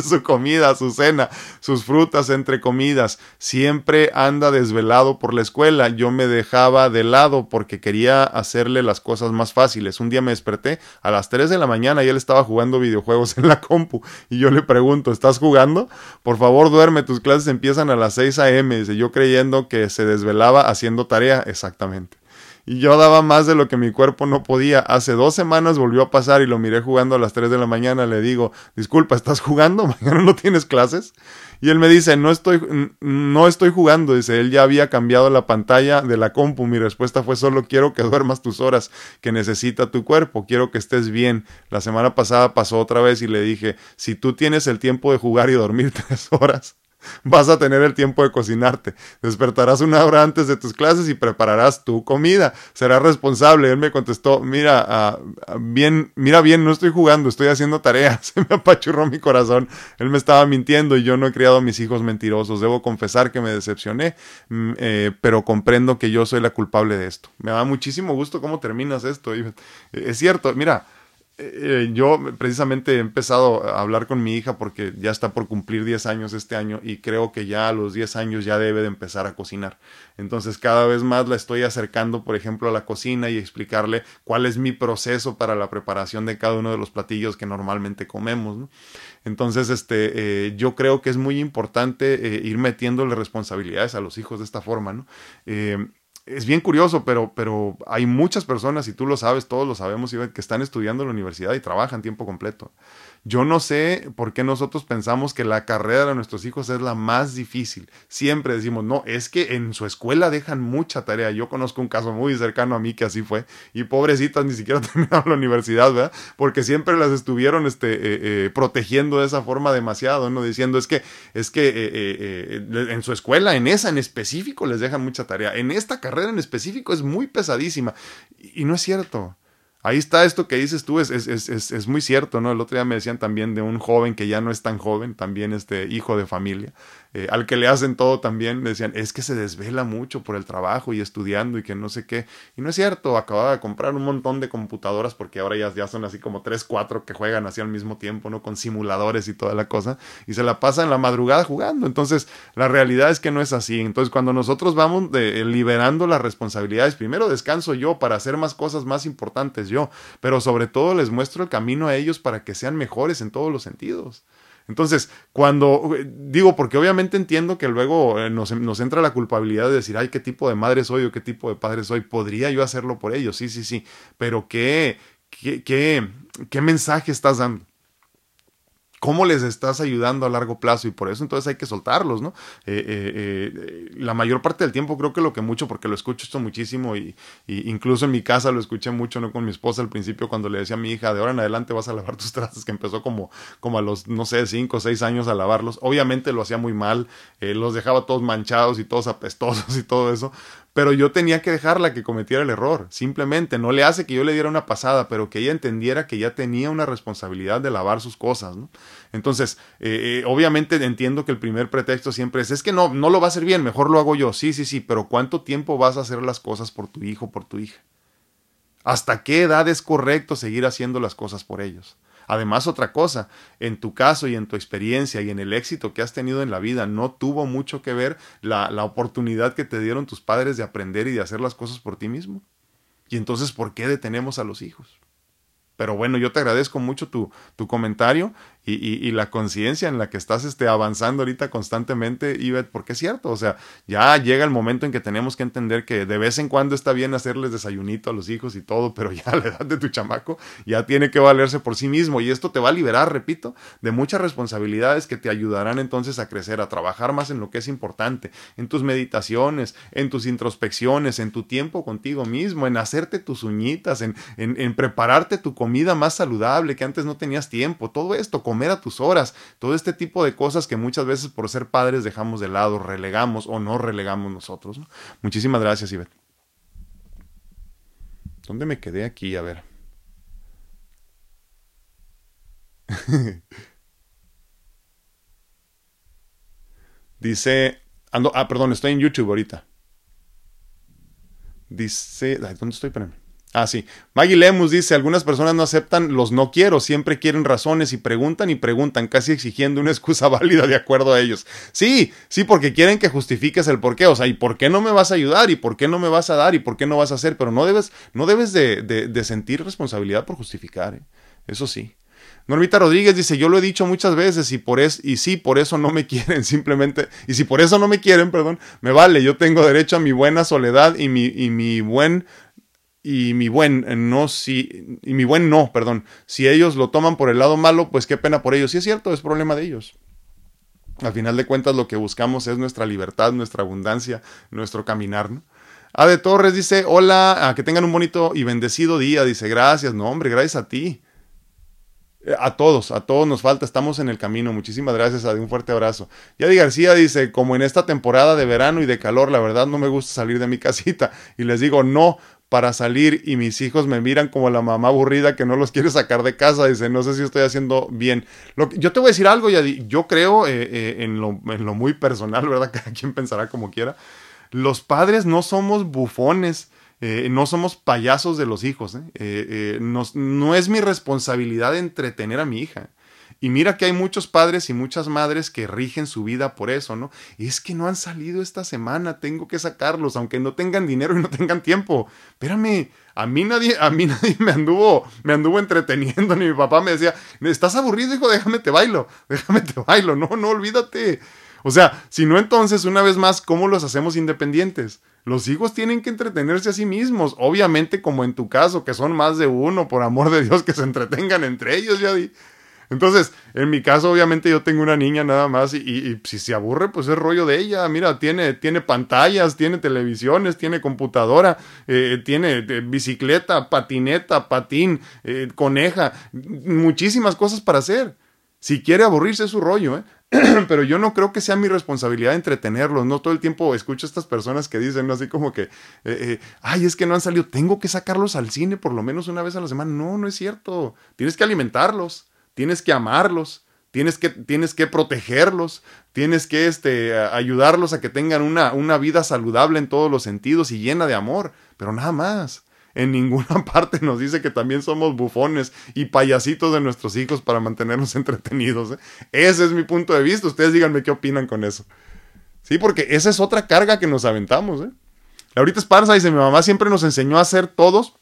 su comida, su cena, sus frutas entre comidas, siempre anda desvelado por la escuela, yo me dejaba de lado porque quería hacerle las cosas más fáciles. Un día me desperté a las 3 de la mañana y él estaba jugando videojuegos *laughs* en la compu y yo le pregunto, ¿estás jugando? Por favor duerme, tus clases empiezan a las 6 a.m., dice, yo creyendo que se desvelaba haciendo tareas exactamente. Y yo daba más de lo que mi cuerpo no podía. Hace dos semanas volvió a pasar y lo miré jugando a las 3 de la mañana. Le digo, disculpa, ¿estás jugando? *laughs* ¿Mañana no tienes clases? Y él me dice, no estoy, no estoy jugando. Dice, él ya había cambiado la pantalla de la compu. Mi respuesta fue, solo quiero que duermas tus horas que necesita tu cuerpo. Quiero que estés bien. La semana pasada pasó otra vez y le dije, si tú tienes el tiempo de jugar y dormir *laughs* tres horas, *laughs* vas a tener el tiempo de cocinarte. Despertarás una hora antes de tus clases y prepararás tu comida. Serás responsable. Él me contestó, mira, ah, bien, mira bien, no estoy jugando, estoy haciendo tareas. *laughs* Se me apachurró mi corazón. Él me estaba mintiendo y yo no he criado a mis hijos mentirosos. Debo confesar que me decepcioné, mm, eh, pero comprendo que yo soy la culpable de esto. Me da muchísimo gusto cómo terminas esto. Es cierto, mira, eh, yo precisamente he empezado a hablar con mi hija porque ya está por cumplir 10 años este año y creo que ya a los 10 años ya debe de empezar a cocinar. Entonces cada vez más la estoy acercando, por ejemplo, a la cocina y explicarle cuál es mi proceso para la preparación de cada uno de los platillos que normalmente comemos. Entonces, este, eh, yo creo que es muy importante eh, ir metiéndole responsabilidades a los hijos de esta forma. ¿no? Es bien curioso, pero, pero hay muchas personas, y tú lo sabes, todos lo sabemos, que están estudiando en la universidad y trabajan tiempo completo. Yo no sé por qué nosotros pensamos que la carrera de nuestros hijos es la más difícil. Siempre decimos, no, es que en su escuela dejan mucha tarea. Yo conozco un caso muy cercano a mí que así fue, y pobrecitas ni siquiera *laughs* terminaron la universidad, ¿verdad? Porque siempre las estuvieron este, eh, eh, protegiendo de esa forma demasiado, ¿no? Diciendo, es que, es que eh, en su escuela, en esa en específico, les dejan mucha tarea. En esta carrera en específico es muy pesadísima. y no es cierto. Ahí está esto que dices tú, es, es, es, es, muy cierto, ¿no? El otro día me decían también de un joven que ya no es tan joven, también este hijo de familia, eh, al que le hacen todo también, me decían, es que se desvela mucho por el trabajo y estudiando y que no sé qué. Y no es cierto, acababa de comprar un montón de computadoras porque ahora ya, ya son así como tres, cuatro que juegan así al mismo tiempo, ¿no? Con simuladores y toda la cosa. Y se la pasa en la madrugada jugando. Entonces, la realidad es que no es así. Entonces, cuando nosotros vamos de, liberando las responsabilidades, primero descanso yo para hacer más cosas más importantes yo, pero sobre todo les muestro el camino a ellos para que sean mejores en todos los sentidos. Entonces, cuando digo, porque obviamente entiendo que luego eh, nos, nos, entra la culpabilidad de decir, ay, qué tipo de madre soy o qué tipo de padre soy, podría yo hacerlo por ellos, sí, sí, sí, pero qué, qué, qué, qué mensaje estás dando cómo les estás ayudando a largo plazo y por eso entonces hay que soltarlos, ¿no? Eh, eh, eh, la mayor parte del tiempo creo que lo que mucho, porque lo escucho esto muchísimo y, incluso en mi casa lo escuché mucho, ¿no? Con mi esposa al principio cuando le decía a mi hija, de ahora en adelante vas a lavar tus trastes, que empezó como, como a los, no sé, cinco o seis años a lavarlos. Obviamente lo hacía muy mal, los dejaba todos manchados y todos apestosos y todo eso, pero yo tenía que dejarla que cometiera el error. Simplemente no le hace que yo le diera una pasada, pero que ella entendiera que ya tenía una responsabilidad de lavar sus cosas. ¿no? Entonces, eh, eh, obviamente entiendo que el primer pretexto siempre es, es que no, no lo va a hacer bien, mejor lo hago yo. Sí, sí, sí, pero ¿cuánto tiempo vas a hacer las cosas por tu hijo, por tu hija? ¿Hasta qué edad es correcto seguir haciendo las cosas por ellos? Además, otra cosa, en tu caso y en tu experiencia y en el éxito que has tenido en la vida, no tuvo mucho que ver la, la oportunidad que te dieron tus padres de aprender y de hacer las cosas por ti mismo. Y entonces, ¿por qué detenemos a los hijos? Pero bueno, yo te agradezco mucho tu, tu comentario y, la conciencia en la que estás este, avanzando ahorita constantemente, Ivette, porque es cierto, o sea, ya llega el momento en que tenemos que entender que de vez en cuando está bien hacerles desayunito a los hijos y todo, pero ya a *laughs* la edad de tu chamaco ya tiene que valerse por sí mismo y esto te va a liberar, repito, de muchas responsabilidades que te ayudarán entonces a crecer, a trabajar más en lo que es importante, en tus meditaciones, en tus introspecciones, en tu tiempo contigo mismo, en hacerte tus uñitas, en, en prepararte tu comida más saludable que antes no tenías tiempo, todo esto comer a tus horas, todo este tipo de cosas que muchas veces por ser padres dejamos de lado, relegamos o no relegamos nosotros. Muchísimas gracias, Ivette. ¿Dónde me quedé aquí? A ver. *laughs* Dice, ando, ah, perdón, estoy en YouTube ahorita. Dice, ¿dónde estoy? Espérame. Ah, sí. Maggie Lemus dice, algunas personas no aceptan los no quiero, siempre quieren razones y preguntan y preguntan, casi exigiendo una excusa *laughs* válida de acuerdo a ellos. Sí, sí, porque quieren que justifiques el por qué, o sea, ¿y por qué no me vas a ayudar? ¿Y por qué no me vas a dar? ¿Y por qué no vas a hacer? Pero no debes, no debes de, sentir responsabilidad por justificar, ¿eh? eso sí. Normita Rodríguez dice, yo lo he dicho muchas veces y por es, y sí, por eso no me *laughs* quieren, simplemente, y si por eso no me quieren, perdón, me vale, yo tengo derecho a mi buena soledad y mi, y mi buen y mi buen eh, no si y mi buen no, perdón. Si ellos lo toman por el lado malo, pues qué pena por ellos. Sí es cierto, es problema de ellos. Al final de cuentas lo que buscamos es nuestra libertad, nuestra abundancia, nuestro caminar, ¿no? Ade Torres dice, "Hola, que tengan un bonito y bendecido día." Dice, "Gracias." No, hombre, gracias a ti. Eh, a todos, a todos nos falta, estamos en el camino. Muchísimas gracias, Adi, un fuerte abrazo. Yadi García dice, como en esta temporada de verano y de calor, la verdad no me gusta salir de mi casita. Y les digo, no, para salir y mis hijos me miran como la mamá aburrida que no los quiere sacar de casa. Dice, no sé si estoy haciendo bien. Lo yo te voy a decir algo, Yadi, yo creo eh, eh, en, lo, muy personal, *laughs* ¿verdad? Cada quien pensará como quiera. Los padres no somos bufones eh, no somos payasos de los hijos. no es mi responsabilidad entretener a mi hija. Y mira que hay muchos padres y muchas madres que rigen su vida por eso, ¿no? Es que no han salido esta semana, tengo que sacarlos, aunque no tengan dinero y no tengan tiempo. Espérame, a mí nadie, a mí *laughs* nadie me anduvo, me anduvo entreteniendo, ni mi papá me decía, estás aburrido, hijo, déjame te bailo, déjame te bailo, no, no, olvídate. O sea, si no entonces, una vez más, ¿cómo los hacemos independientes? Los hijos tienen que entretenerse a sí mismos, obviamente como en tu caso, que son más de uno, por amor de Dios, que se entretengan entre ellos, ya Entonces, en mi caso, obviamente yo tengo una niña nada más y, si se aburre, pues es rollo de ella. Mira, tiene, tiene pantallas, tiene televisiones, tiene computadora, eh, tiene eh, bicicleta, patineta, patín, eh, coneja, muchísimas cosas para hacer. Si quiere aburrirse es su rollo, ¿eh? *clears throat* pero yo no creo que sea mi responsabilidad entretenerlos. No todo el tiempo escucho a estas personas que dicen así como que, eh, eh, ay, es que no han salido, tengo que sacarlos al cine por lo menos una vez a la semana. No, no es cierto. Tienes que alimentarlos, tienes que amarlos, tienes que, tienes que protegerlos, tienes que este, ayudarlos a que tengan una, una vida saludable en todos los sentidos y llena de amor, pero nada más. En ninguna *laughs* parte nos dice que también somos bufones y payasitos de nuestros hijos para mantenernos *laughs* entretenidos. ¿eh? Ese es mi punto de vista. Ustedes díganme qué opinan con eso. Sí, porque esa es otra carga que nos aventamos. ¿eh? Laurita Esparza dice, mi mamá siempre nos enseñó a hacer todos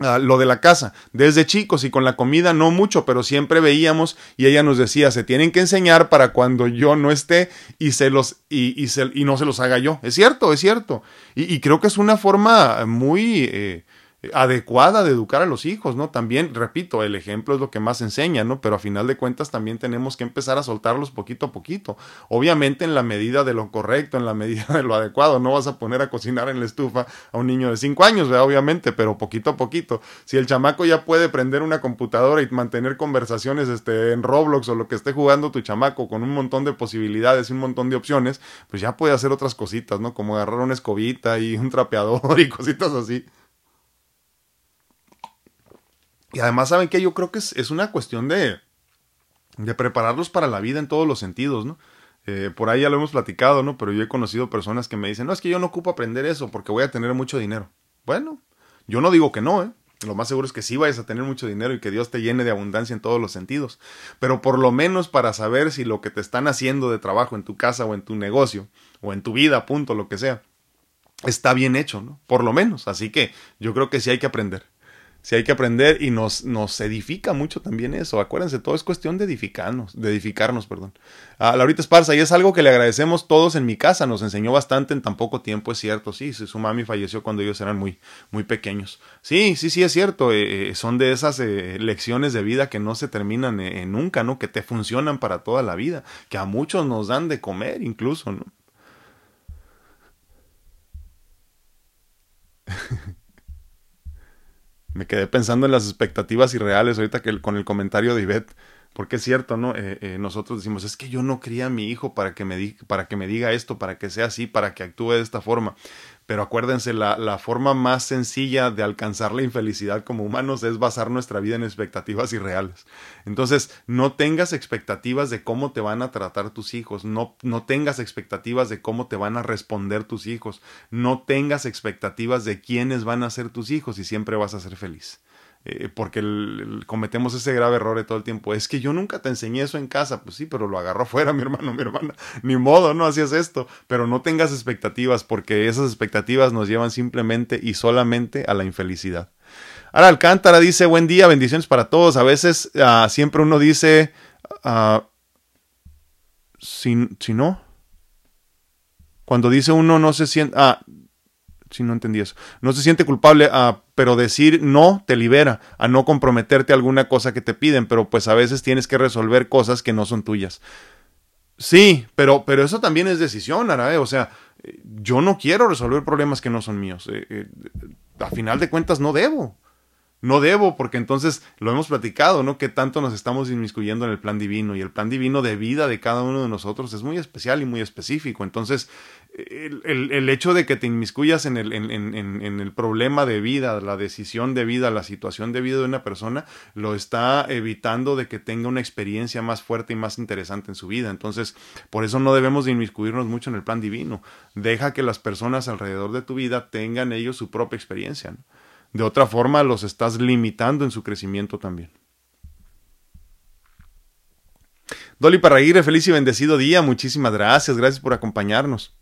ah, lo de la casa, desde chicos y con la comida no mucho, pero siempre veíamos y ella nos decía, se tienen que enseñar para cuando yo no esté y, se los, y, y, se, y no se los haga yo. Es cierto, es cierto. Y, creo que es una forma muy... Eh, adecuada de educar a los hijos, ¿no? También, repito, el ejemplo es lo que más enseña, ¿no? Pero a final de cuentas también tenemos que empezar a soltarlos poquito a poquito. Obviamente en la medida de lo correcto, en la medida de lo adecuado. No vas a poner a cocinar en la estufa a un niño de 5 años, ¿verdad? Obviamente, pero poquito a poquito. Si el chamaco ya puede prender una computadora y mantener conversaciones este, en Roblox o lo que esté jugando tu chamaco con un montón de posibilidades y un montón de opciones, pues ya puede hacer otras cositas, ¿no? Como agarrar una escobita y un trapeador *laughs* y cositas así. Y además, ¿saben que Yo creo que es, una cuestión de, de prepararlos para la vida en todos los sentidos, ¿no? Eh, por ahí ya lo hemos platicado, ¿no? Pero yo he conocido personas que me dicen, no, es que yo no ocupo aprender eso porque voy a tener mucho dinero. Bueno, yo no digo que no, ¿eh? Lo más seguro es que sí vayas a tener mucho dinero y que Dios te llene de abundancia en todos los sentidos. Pero por lo menos para saber si lo que te están haciendo de trabajo en tu casa o en tu negocio o en tu vida, punto, lo que sea, está bien hecho, ¿no? Por lo menos. Así que yo creo que sí hay que aprender si hay que aprender y nos, nos edifica mucho también eso. Acuérdense, todo es cuestión de edificarnos, de edificarnos, perdón. A Laurita Esparza, y es algo que le agradecemos todos en mi casa, nos enseñó bastante en tan poco tiempo, es cierto, sí, su mami falleció cuando ellos eran muy, muy pequeños. Sí, sí, sí, es cierto, eh, eh, son de esas eh, lecciones de vida que no se terminan nunca, ¿no? Que te funcionan para toda la vida, que a muchos nos dan de comer incluso, ¿no? *laughs* me quedé pensando en las expectativas irreales ahorita que con el comentario de Ivette, porque es cierto, ¿no? Eh, eh, nosotros decimos, es que yo no cría a mi hijo para que, me para que me diga esto, para que sea así, para que actúe de esta forma. Pero acuérdense, la, la, forma más sencilla de alcanzar la infelicidad como humanos es basar nuestra vida en expectativas irreales. Entonces, no tengas expectativas de cómo te van a tratar tus hijos, no, no tengas expectativas de cómo te van a responder tus hijos, no tengas expectativas de quiénes van a ser tus hijos y siempre vas a ser feliz. Eh, porque cometemos ese grave error de todo el tiempo. Es que yo nunca te enseñé eso en casa. Pues sí, pero lo agarró afuera *laughs* mi hermano, mi hermana. Ni modo, no hacías esto. Pero no tengas expectativas, porque esas expectativas nos llevan simplemente y solamente a la infelicidad. Ahora Alcántara dice, buen día, bendiciones para todos. A veces uh, siempre uno dice, uh, si, si no, cuando dice uno no se siente, ah, si no entendí eso. No se siente culpable, ah, pero decir no te libera a no comprometerte a alguna cosa que te piden, pero pues a veces tienes que resolver cosas que no son tuyas. Sí, pero, pero eso también es decisión, Arae. O sea, yo no quiero resolver problemas que no son míos. Eh, eh, a final de cuentas no debo. No debo, porque entonces lo hemos platicado, ¿no? Que tanto nos estamos inmiscuyendo en el plan divino y el plan divino de vida de cada uno de nosotros es muy especial y muy específico. Entonces, el, hecho de que te inmiscuyas en el, problema de vida, la decisión de vida, la situación de vida de una persona, lo está evitando de que tenga una experiencia más fuerte y más interesante en su vida. Entonces, por eso no debemos de inmiscuirnos mucho en el plan divino. Deja que las personas alrededor de tu vida tengan ellos su propia experiencia. De otra forma, los estás limitando en su crecimiento también. Dolly Parraguirre, feliz y bendecido día. Muchísimas gracias. Gracias por acompañarnos.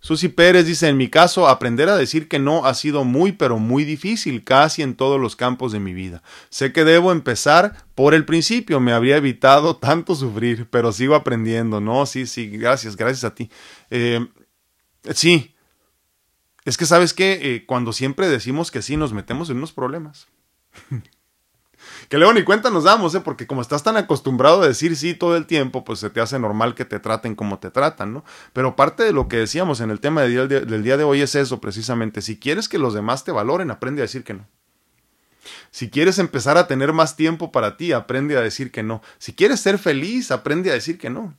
Susi Pérez dice, en mi caso, aprender a decir que no ha sido muy, pero muy difícil casi en todos los campos de mi vida. Sé que debo empezar por el principio, me habría evitado *laughs* tanto sufrir, pero sigo aprendiendo. No, sí, sí, gracias, gracias a ti. Eh, sí, es que sabes que eh, cuando siempre decimos que sí, nos metemos en unos problemas. *laughs* Que luego ni cuenta nos damos, ¿eh? Porque como estás tan acostumbrado a decir sí todo el tiempo, pues se te hace normal que te traten como te tratan, ¿no? Pero parte de lo que decíamos en el tema del día, del día de hoy es eso, precisamente. Si quieres que los demás te valoren, aprende a decir que no. Si quieres empezar a tener más tiempo para ti, aprende a decir que no. Si quieres ser feliz, aprende a decir que no.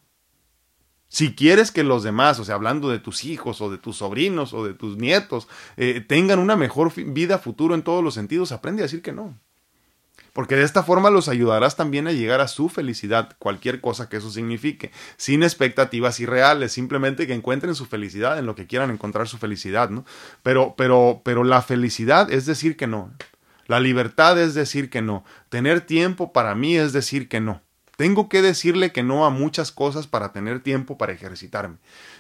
Si quieres que los demás, o sea, hablando de tus hijos o de tus sobrinos o de tus nietos, eh, tengan una mejor vida futuro en todos los sentidos, aprende a decir que no porque de esta forma los ayudarás también a llegar a su felicidad, cualquier cosa que eso signifique, sin expectativas irreales, simplemente que encuentren su felicidad en lo que quieran encontrar su felicidad, ¿no? Pero, pero, pero la felicidad es decir que no. La libertad es decir que no. Tener tiempo para mí es decir que no. Tengo que decirle que no a muchas cosas para tener tiempo para ejercitarme.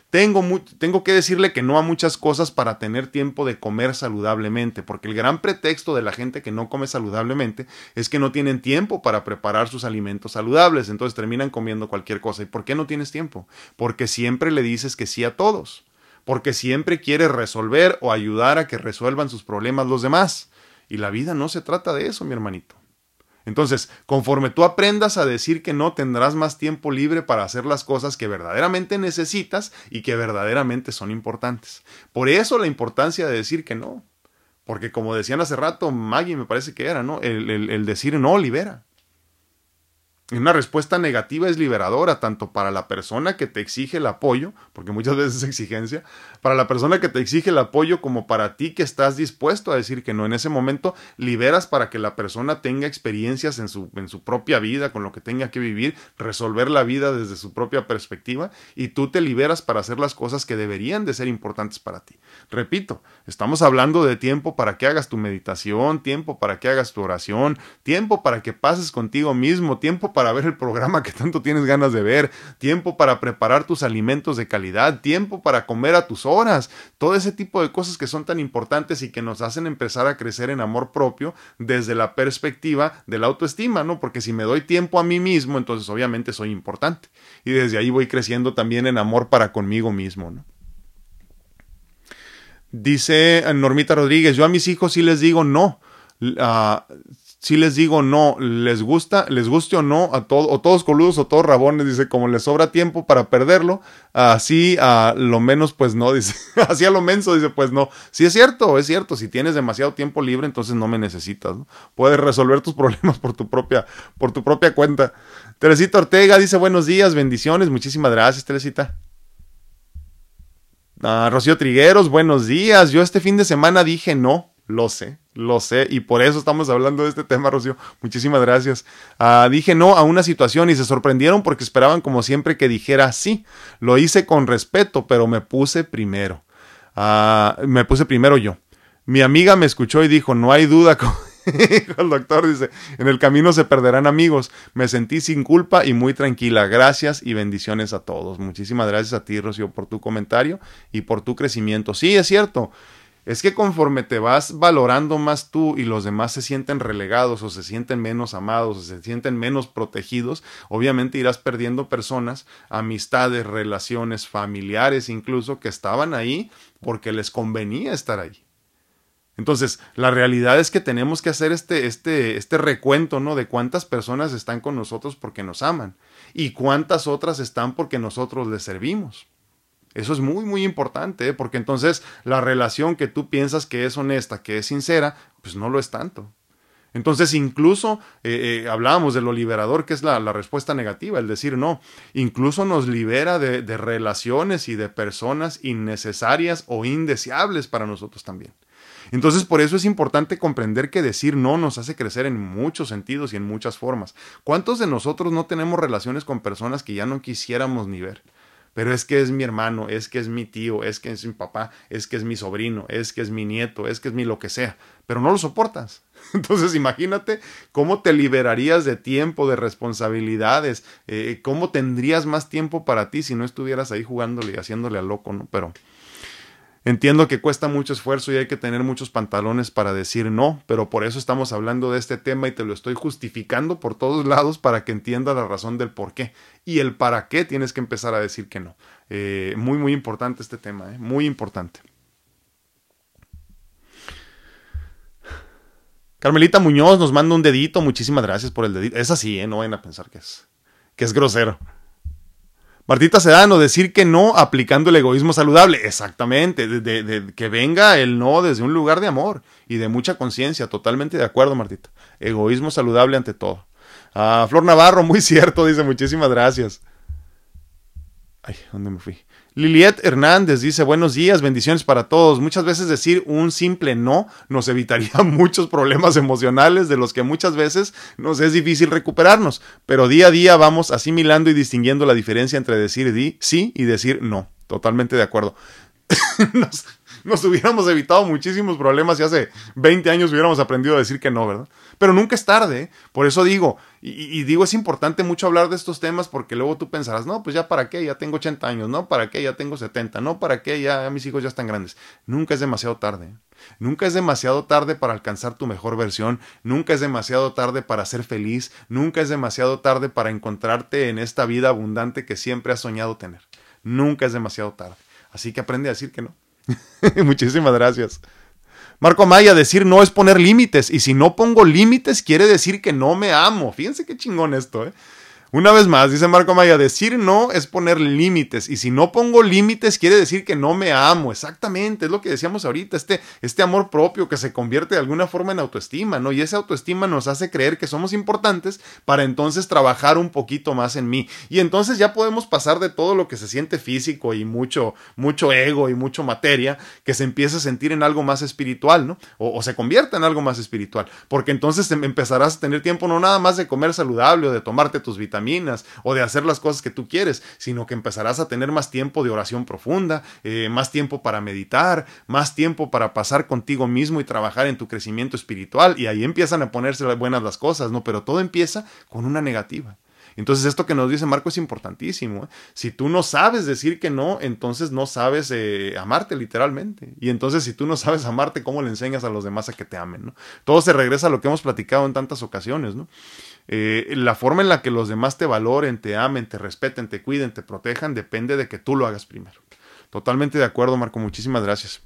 Tengo, tengo que decirle que no a muchas cosas para tener tiempo de comer saludablemente, porque el gran pretexto de la gente que no come saludablemente es que no tienen tiempo para preparar sus alimentos saludables, entonces terminan comiendo cualquier cosa. ¿Y por qué no tienes tiempo? Porque siempre le dices que sí a todos, porque siempre quieres resolver o ayudar a que resuelvan sus problemas los demás. Y la vida no se trata de eso, mi hermanito. Entonces, conforme tú aprendas a decir que no, tendrás más tiempo libre para hacer las cosas que verdaderamente necesitas y que verdaderamente son importantes. Por eso la importancia de decir que no. Porque como decían hace rato, Maggie me parece que era, ¿no? El, el decir no libera. Una respuesta negativa es liberadora tanto para la persona que te exige el apoyo, porque muchas *laughs* veces es exigencia, para la persona que te exige el apoyo como para ti que estás dispuesto a decir que no. En ese momento liberas para que la persona tenga experiencias en su, en su propia vida, con lo que tenga que vivir, resolver la vida desde su propia perspectiva y tú te liberas para hacer las cosas que deberían de ser importantes para ti. Repito, estamos hablando de tiempo para que hagas tu meditación, tiempo para que hagas tu oración, tiempo para que pases contigo mismo, tiempo para para ver el programa que tanto tienes ganas de ver, tiempo para preparar tus alimentos de calidad, tiempo para comer a tus horas, todo ese tipo de cosas que son tan importantes y que nos hacen empezar a crecer en amor propio desde la perspectiva de la autoestima, ¿no? Porque si me doy tiempo a mí mismo, entonces obviamente soy importante. Y desde ahí voy creciendo también en amor para conmigo mismo, ¿no? Dice Normita Rodríguez, yo a mis hijos sí les digo no. Uh, si les digo no, les gusta, les guste o no, a todos, o todos coludos o todos rabones, dice, como les sobra tiempo para perderlo, así a lo menos pues no, *laughs* dice, así a lo menso, dice, pues no. Sí es cierto, es cierto, si tienes demasiado tiempo libre, entonces no me necesitas, ¿no? Puedes resolver tus *laughs* problemas por tu propia, por tu propia cuenta. Teresita Ortega dice, buenos días, bendiciones, muchísimas gracias, Teresita. Ah, Rocío Trigueros, buenos días. Yo este fin de semana dije no, lo sé, lo sé, y por eso estamos hablando de este tema, Rocío. Muchísimas gracias. Ah, dije no a una situación y se sorprendieron porque esperaban como siempre que dijera sí. Lo hice con respeto, pero me puse primero. Ah, me puse primero yo. Mi amiga me escuchó y dijo, no hay duda. *laughs* el doctor dice, en el camino se perderán amigos. Me sentí sin culpa y muy tranquila. Gracias y bendiciones a todos. Muchísimas gracias a ti, Rocío, por tu comentario y por tu crecimiento. Sí, es cierto es que conforme te vas valorando más tú y los demás se sienten relegados o se sienten menos amados o se sienten menos protegidos, obviamente irás perdiendo personas, amistades, relaciones familiares incluso que estaban ahí porque les convenía estar ahí. Entonces, la realidad es que tenemos que hacer este, este, este recuento, ¿no? De cuántas personas están con nosotros porque nos aman y cuántas otras están porque nosotros les servimos. Eso es muy, muy importante, ¿eh? porque entonces la relación que tú piensas que es honesta, que es sincera, pues no lo es tanto. Entonces, incluso eh, eh, hablábamos de lo liberador, que es la, respuesta negativa, el decir no. Incluso nos libera de, de relaciones y de personas innecesarias o indeseables para nosotros también. Entonces, por eso es importante comprender que decir no nos hace crecer en muchos sentidos y en muchas formas. ¿Cuántos de nosotros no tenemos relaciones con personas que ya no quisiéramos ni ver? Pero es que es mi hermano, es que es mi tío, es que es mi papá, es que es mi sobrino, es que es mi nieto, es que es mi lo que sea. Pero no lo soportas. *laughs* Entonces imagínate cómo te liberarías de tiempo, de responsabilidades, eh, cómo tendrías más tiempo para ti si no estuvieras ahí jugándole y haciéndole al loco, ¿no? Pero Entiendo que cuesta mucho esfuerzo y hay que tener muchos pantalones para decir no, pero por eso estamos hablando de este tema y te lo estoy justificando por todos lados para que entiendas la razón del por qué y el para qué tienes que empezar a decir que no. Eh, muy, muy importante este tema, ¿eh? muy importante. Carmelita Muñoz nos manda un dedito, muchísimas gracias por el dedito. Es así, ¿eh? no vayan a pensar que es, que es grosero. Martita Sedano, decir que no aplicando el egoísmo saludable. Exactamente, de, que venga el no desde un lugar de amor y de mucha conciencia. Totalmente de acuerdo, Martita. Egoísmo saludable ante todo. Ah, Flor Navarro, muy *laughs* cierto, dice, muchísimas gracias. Ay, ¿dónde me fui? Liliet Hernández dice buenos días, bendiciones para todos. Muchas veces decir un simple no nos evitaría *laughs* muchos problemas emocionales de los que muchas veces nos es difícil recuperarnos, pero día a día vamos asimilando y distinguiendo la diferencia entre decir sí y decir no. Totalmente de acuerdo. *laughs* *laughs* nos hubiéramos evitado muchísimos problemas si hace 20 años hubiéramos aprendido a decir que no, ¿verdad? Pero nunca es tarde, ¿eh? por eso digo, y, digo, es importante mucho hablar de estos temas porque luego tú pensarás, no, pues ya para qué, ya tengo 80 años, no, para qué, ya tengo 70, no, para qué, ya mis hijos ya están grandes. Nunca es demasiado tarde. ¿eh? Nunca es demasiado tarde para alcanzar tu mejor versión, nunca es demasiado tarde para ser feliz, nunca es demasiado tarde para encontrarte en esta vida abundante que siempre has soñado tener. Nunca es demasiado tarde. Así que aprende a decir que no. *laughs* Muchísimas gracias. Marco Maya, decir no es poner límites. Y si no pongo límites, quiere decir que no me amo. Fíjense qué chingón esto, ¿eh? Una vez más, dice Marco Maya, decir no es poner límites. Y si no pongo límites, quiere decir que no me amo. Exactamente, es lo que decíamos ahorita, este, este amor propio que se convierte de alguna forma en autoestima, ¿no? Y esa autoestima nos hace creer que somos importantes para entonces trabajar un poquito más en mí. Y entonces ya podemos pasar de todo lo que se siente físico y mucho, mucho ego y mucho materia, que se empiece a sentir en algo más espiritual, ¿no? O, o se convierta en algo más espiritual. Porque entonces empezarás a tener tiempo no nada más de comer saludable o de tomarte tus vitaminas o de hacer las cosas que tú quieres, sino que empezarás a tener más tiempo de oración profunda, eh, más tiempo para meditar, más tiempo para pasar contigo mismo y trabajar en tu crecimiento espiritual y ahí empiezan a ponerse buenas las cosas, ¿no? Pero todo empieza con una negativa. Entonces esto que nos dice Marco es importantísimo. ¿eh? Si tú no sabes decir que no, entonces no sabes eh, amarte literalmente. Y entonces si tú no sabes amarte, ¿cómo le enseñas a los demás a que te amen? Todo se regresa a lo que hemos platicado en tantas ocasiones. ¿no? Eh, la forma en la que los demás te valoren, te amen, te respeten, te cuiden, te protejan, depende de que tú lo hagas primero. Totalmente de acuerdo, Marco. Muchísimas gracias.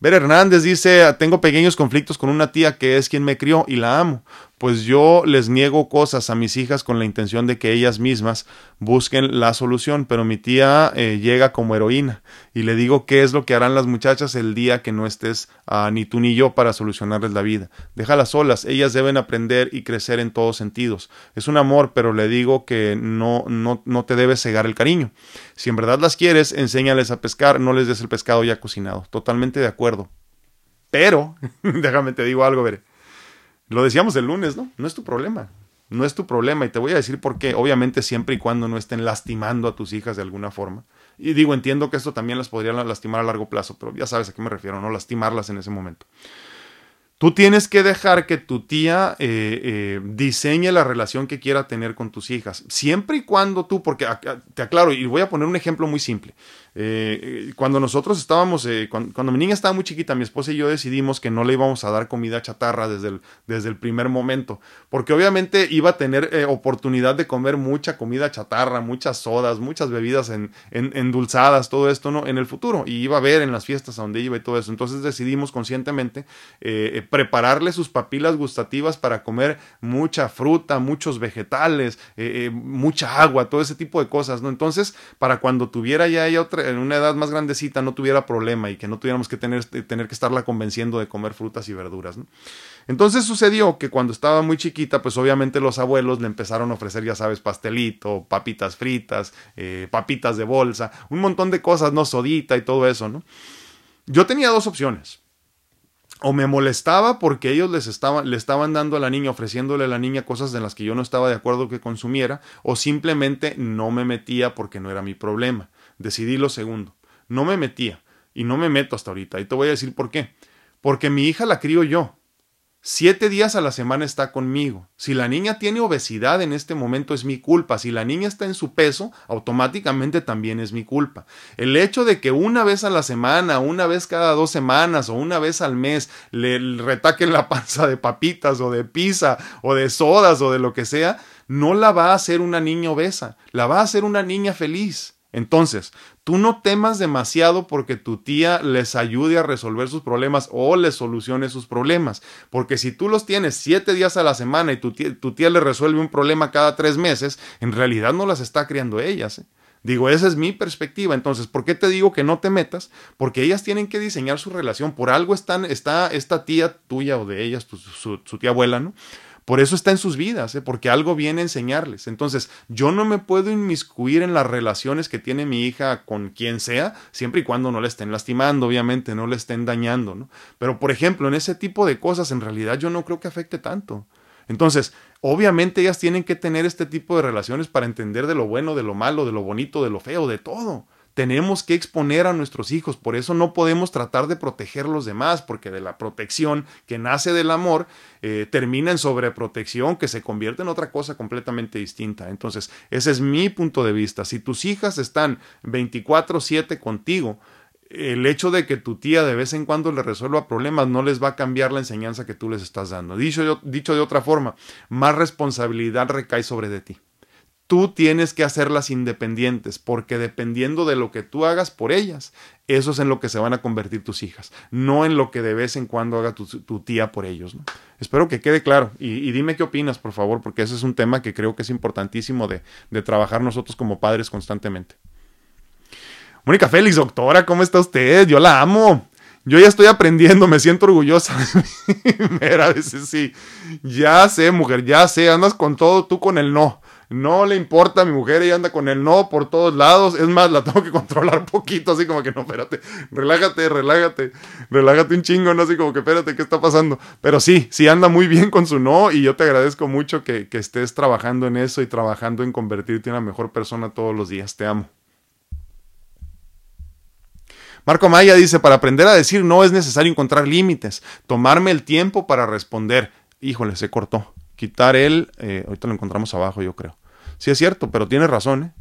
Ver Hernández dice, tengo pequeños conflictos con una tía que es quien me crió y la amo pues yo les niego cosas a mis hijas con la intención de que ellas mismas busquen la solución, pero mi tía eh, llega como heroína y le digo qué es lo que harán las muchachas el día que no estés ah, ni tú ni yo para solucionarles la vida. Déjalas solas, ellas deben aprender y crecer en todos sentidos. Es un amor, pero le digo que no, no, no te debes cegar el cariño. Si en verdad las quieres, enséñales a pescar, no les des el pescado ya cocinado. Totalmente de acuerdo. Pero, *laughs* déjame te digo algo, veré lo decíamos el lunes, ¿no? No es tu problema. No es tu problema. Y te voy a decir por qué. Obviamente siempre y cuando no estén lastimando a tus hijas de alguna forma. Y digo, entiendo que esto también las podría lastimar a largo plazo, pero ya sabes a qué me refiero, no lastimarlas en ese momento. Tú tienes que dejar que tu tía eh, eh, diseñe la relación que quiera tener con tus hijas, siempre y cuando tú, porque te aclaro, y voy a poner un ejemplo muy simple. Eh, cuando nosotros estábamos, eh, cuando, mi niña estaba muy chiquita, mi esposa y yo decidimos que no le íbamos a dar comida chatarra desde el, desde el primer momento, porque obviamente iba a tener eh, oportunidad de comer mucha comida chatarra, muchas sodas, muchas bebidas en, endulzadas, todo esto ¿no? en el futuro, y iba a ver en las fiestas a donde iba y todo eso. Entonces decidimos conscientemente prepararle sus papilas gustativas para comer mucha fruta, muchos vegetales, mucha agua, todo ese tipo de cosas, ¿no? Entonces, para cuando tuviera ya ella otra en una edad más grandecita no tuviera problema y que no tuviéramos que tener, tener que estarla convenciendo de comer frutas y verduras. Entonces sucedió que cuando estaba muy chiquita, pues obviamente los abuelos le empezaron a ofrecer, ya sabes, pastelito, papitas fritas, eh, papitas de bolsa, un montón de cosas, no sodita y todo eso, ¿no? Yo tenía dos opciones o me molestaba porque ellos les le estaban dando a la niña, ofreciéndole a la niña cosas en las que yo no estaba de acuerdo que consumiera, o simplemente no me metía porque no era mi problema. Decidí lo segundo. No me metía. Y no me meto hasta ahorita. Y te voy a decir por qué. Porque mi hija la crío yo. Siete días a la semana está conmigo. Si la niña tiene obesidad en este momento es mi culpa. Si la niña está en su peso, automáticamente también es mi culpa. El hecho de que una vez a la semana, una vez cada dos semanas o una vez al mes le retaquen la panza de papitas o de pizza o de sodas o de lo que sea, no la va a hacer una niña obesa, la va a hacer una niña feliz. Entonces, tú no temas demasiado porque tu tía les ayude a resolver sus problemas o les solucione sus problemas. Porque si tú los tienes siete días a la semana y tu tía, le resuelve un problema cada tres meses, en realidad no las está criando ellas. ¿eh? Digo, esa es mi perspectiva. Entonces, ¿por qué te digo que no te metas? Porque ellas tienen que diseñar su relación. Por algo están, está esta tía tuya o de ellas, su tía abuela, ¿no? Por eso está en sus vidas, ¿eh? porque algo viene a enseñarles. Entonces, yo no me puedo inmiscuir en las relaciones que tiene mi hija con quien sea, siempre y cuando no le estén lastimando, obviamente, no le estén dañando, ¿no? Pero, por ejemplo, en ese tipo de cosas, en realidad yo no creo que afecte tanto. Entonces, obviamente ellas tienen que tener este tipo de relaciones para entender de lo bueno, de lo malo, de lo bonito, de lo feo, de todo tenemos que exponer a nuestros hijos, por eso no podemos tratar de proteger a los demás, porque de la protección que nace del amor eh, termina en sobreprotección que se convierte en otra cosa completamente distinta. Entonces, ese es mi punto de vista. Si tus hijas están 24/7 contigo, el hecho de que tu tía de vez en cuando le resuelva problemas no les va a cambiar la enseñanza que tú les estás dando. Dicho, dicho de otra forma, más responsabilidad recae sobre de ti tú tienes que hacerlas independientes, porque dependiendo de lo que tú hagas por ellas, eso es en lo que se van a convertir tus hijas, no en lo que de vez en cuando haga tu, tía por ellos. Espero que quede claro y, dime qué opinas, por favor, porque ese es un tema que creo que es importantísimo de, de trabajar nosotros como padres constantemente. Mónica Félix, doctora, ¿cómo está usted? Yo la amo. Yo ya estoy aprendiendo, me siento orgullosa Mira, a veces sí. Ya sé, mujer, ya sé, andas con todo, tú con el no no le importa a mi mujer, ella anda con el no por todos lados. Es más, la tengo que *laughs* controlar poquito, así como que no, espérate, relájate, relájate, relájate un chingo, no así como que espérate, ¿qué está pasando? Pero sí, sí anda muy bien con su no y yo te agradezco mucho que, que estés trabajando en eso y trabajando en convertirte en una mejor persona todos los días. Te amo. Marco Maya dice, para aprender a decir no es necesario encontrar límites, tomarme el tiempo para responder. Híjole, se cortó. Quitar el, eh, ahorita lo encontramos abajo yo creo. Sí es cierto, pero tiene razón, ¿eh?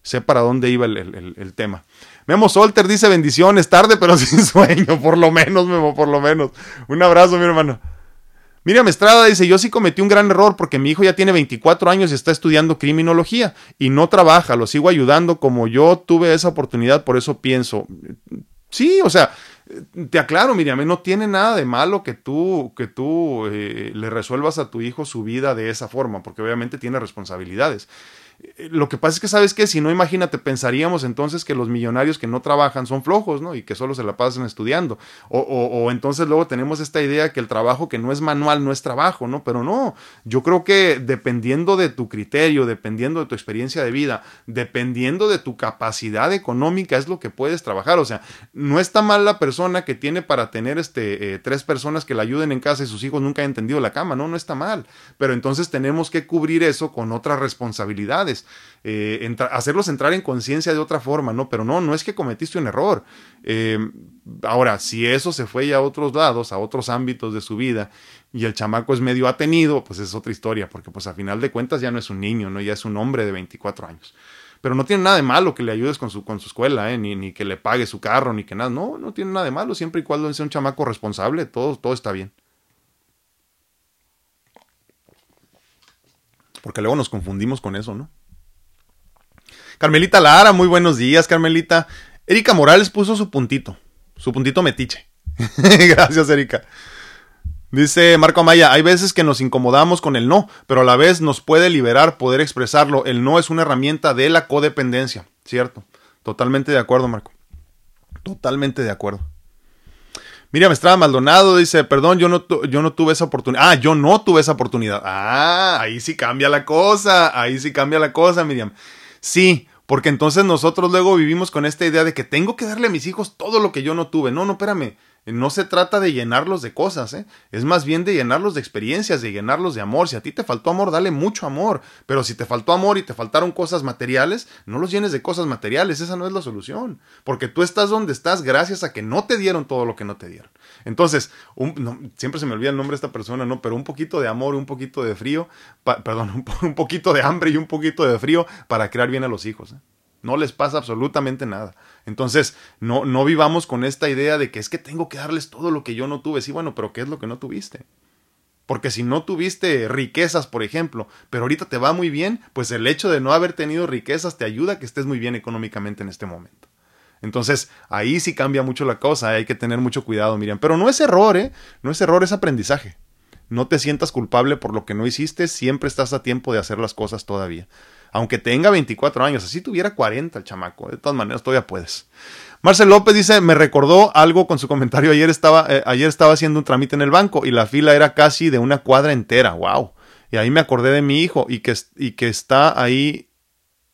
Sé para dónde iba el, tema. Memo Solter dice bendiciones, tarde pero *laughs* sin sueño, por lo menos, Memo, por lo menos. Un abrazo, mi hermano. Miriam Estrada dice, yo sí cometí un gran error porque mi hijo ya tiene 24 años y está estudiando criminología y no trabaja, lo sigo ayudando como yo tuve esa oportunidad, por eso pienso. Sí, o sea, te aclaro, Miriam, no tiene nada de malo que tú, que tú eh, le resuelvas a tu hijo su vida de esa forma, porque obviamente tiene responsabilidades. Eh, lo que pasa es que, ¿sabes qué? Si no, imagínate, pensaríamos entonces que los millonarios que no trabajan son flojos, ¿no? Y que solo se la pasan estudiando. O, o, entonces luego tenemos esta idea que el trabajo que no es manual no es trabajo, ¿no? Pero no, yo creo que dependiendo de tu criterio, dependiendo de tu experiencia de vida, dependiendo de tu capacidad económica, es lo que puedes trabajar. O sea, no está mal la persona que tiene para tener este, eh, tres personas que la ayuden en casa y sus hijos nunca han entendido la cama, no, no está mal. Pero entonces tenemos que cubrir eso con otras responsabilidades eh, hacerlos entrar en conciencia de otra forma, ¿no? Pero no, no es que cometiste un error. Eh, ahora, si eso se fue ya a otros lados, a otros ámbitos de su vida, y el chamaco es medio atenido, pues es otra historia, porque pues a final de cuentas ya no es un niño, ¿no? Ya es un hombre de 24 años. Pero no tiene nada de malo que le ayudes con su, con su escuela, ¿eh? ni, ni que le pague su carro, ni que nada. No, no tiene nada de malo, siempre y cuando sea un chamaco responsable, todo, todo está bien. Porque luego nos confundimos con eso, ¿no? Carmelita Lara, muy buenos días, Carmelita. Erika Morales puso su puntito, su puntito metiche. *laughs* Gracias, Erika. Dice Marco Amaya, hay veces que nos incomodamos con el no, pero a la vez nos puede liberar poder expresarlo. El no es una herramienta de la codependencia, ¿cierto? Totalmente de acuerdo, Marco. Totalmente de acuerdo. Miriam Estrada Maldonado dice, perdón, yo no, yo no tuve esa oportunidad. Ah, yo no tuve esa oportunidad. Ah, ahí sí cambia la cosa, ahí sí cambia la cosa, Miriam. Sí, porque entonces nosotros luego vivimos con esta idea de que tengo que darle a mis hijos todo lo que yo no tuve. No, no, espérame. No se trata de llenarlos de cosas, ¿eh? es más bien de llenarlos de experiencias, de llenarlos de amor. Si a ti te faltó amor, dale mucho amor. Pero si te faltó amor y te faltaron cosas materiales, no los llenes de cosas materiales. Esa no es la solución. Porque tú estás donde estás gracias a que no te dieron todo lo que no te dieron. Entonces, siempre se me olvida el nombre de esta persona, ¿no? Pero un poquito de amor, un poquito de frío, perdón, *laughs* un, un, poquito de hambre y un poquito de frío para crear bien a los hijos. ¿eh? No les pasa absolutamente nada. Entonces, no, no vivamos con esta idea de que es que tengo que darles todo lo que yo no tuve. Sí, bueno, pero ¿qué es lo que no tuviste? Porque si no tuviste riquezas, por ejemplo, pero ahorita te va muy bien, pues el hecho de no haber tenido riquezas te ayuda a que estés muy bien económicamente en este momento. Entonces, ahí sí cambia mucho la cosa, hay que tener mucho cuidado, Miriam. Pero no es error, ¿eh? No es error, es aprendizaje. No te sientas culpable por lo que no hiciste, siempre estás a tiempo de hacer las cosas todavía aunque tenga 24 años, así tuviera 40 el chamaco, de todas maneras todavía puedes. Marcel López dice, me recordó algo con su comentario, ayer estaba, eh, ayer estaba haciendo un trámite en el banco y la fila era casi de una cuadra entera, wow. Y ahí me acordé de mi hijo y que, y que está ahí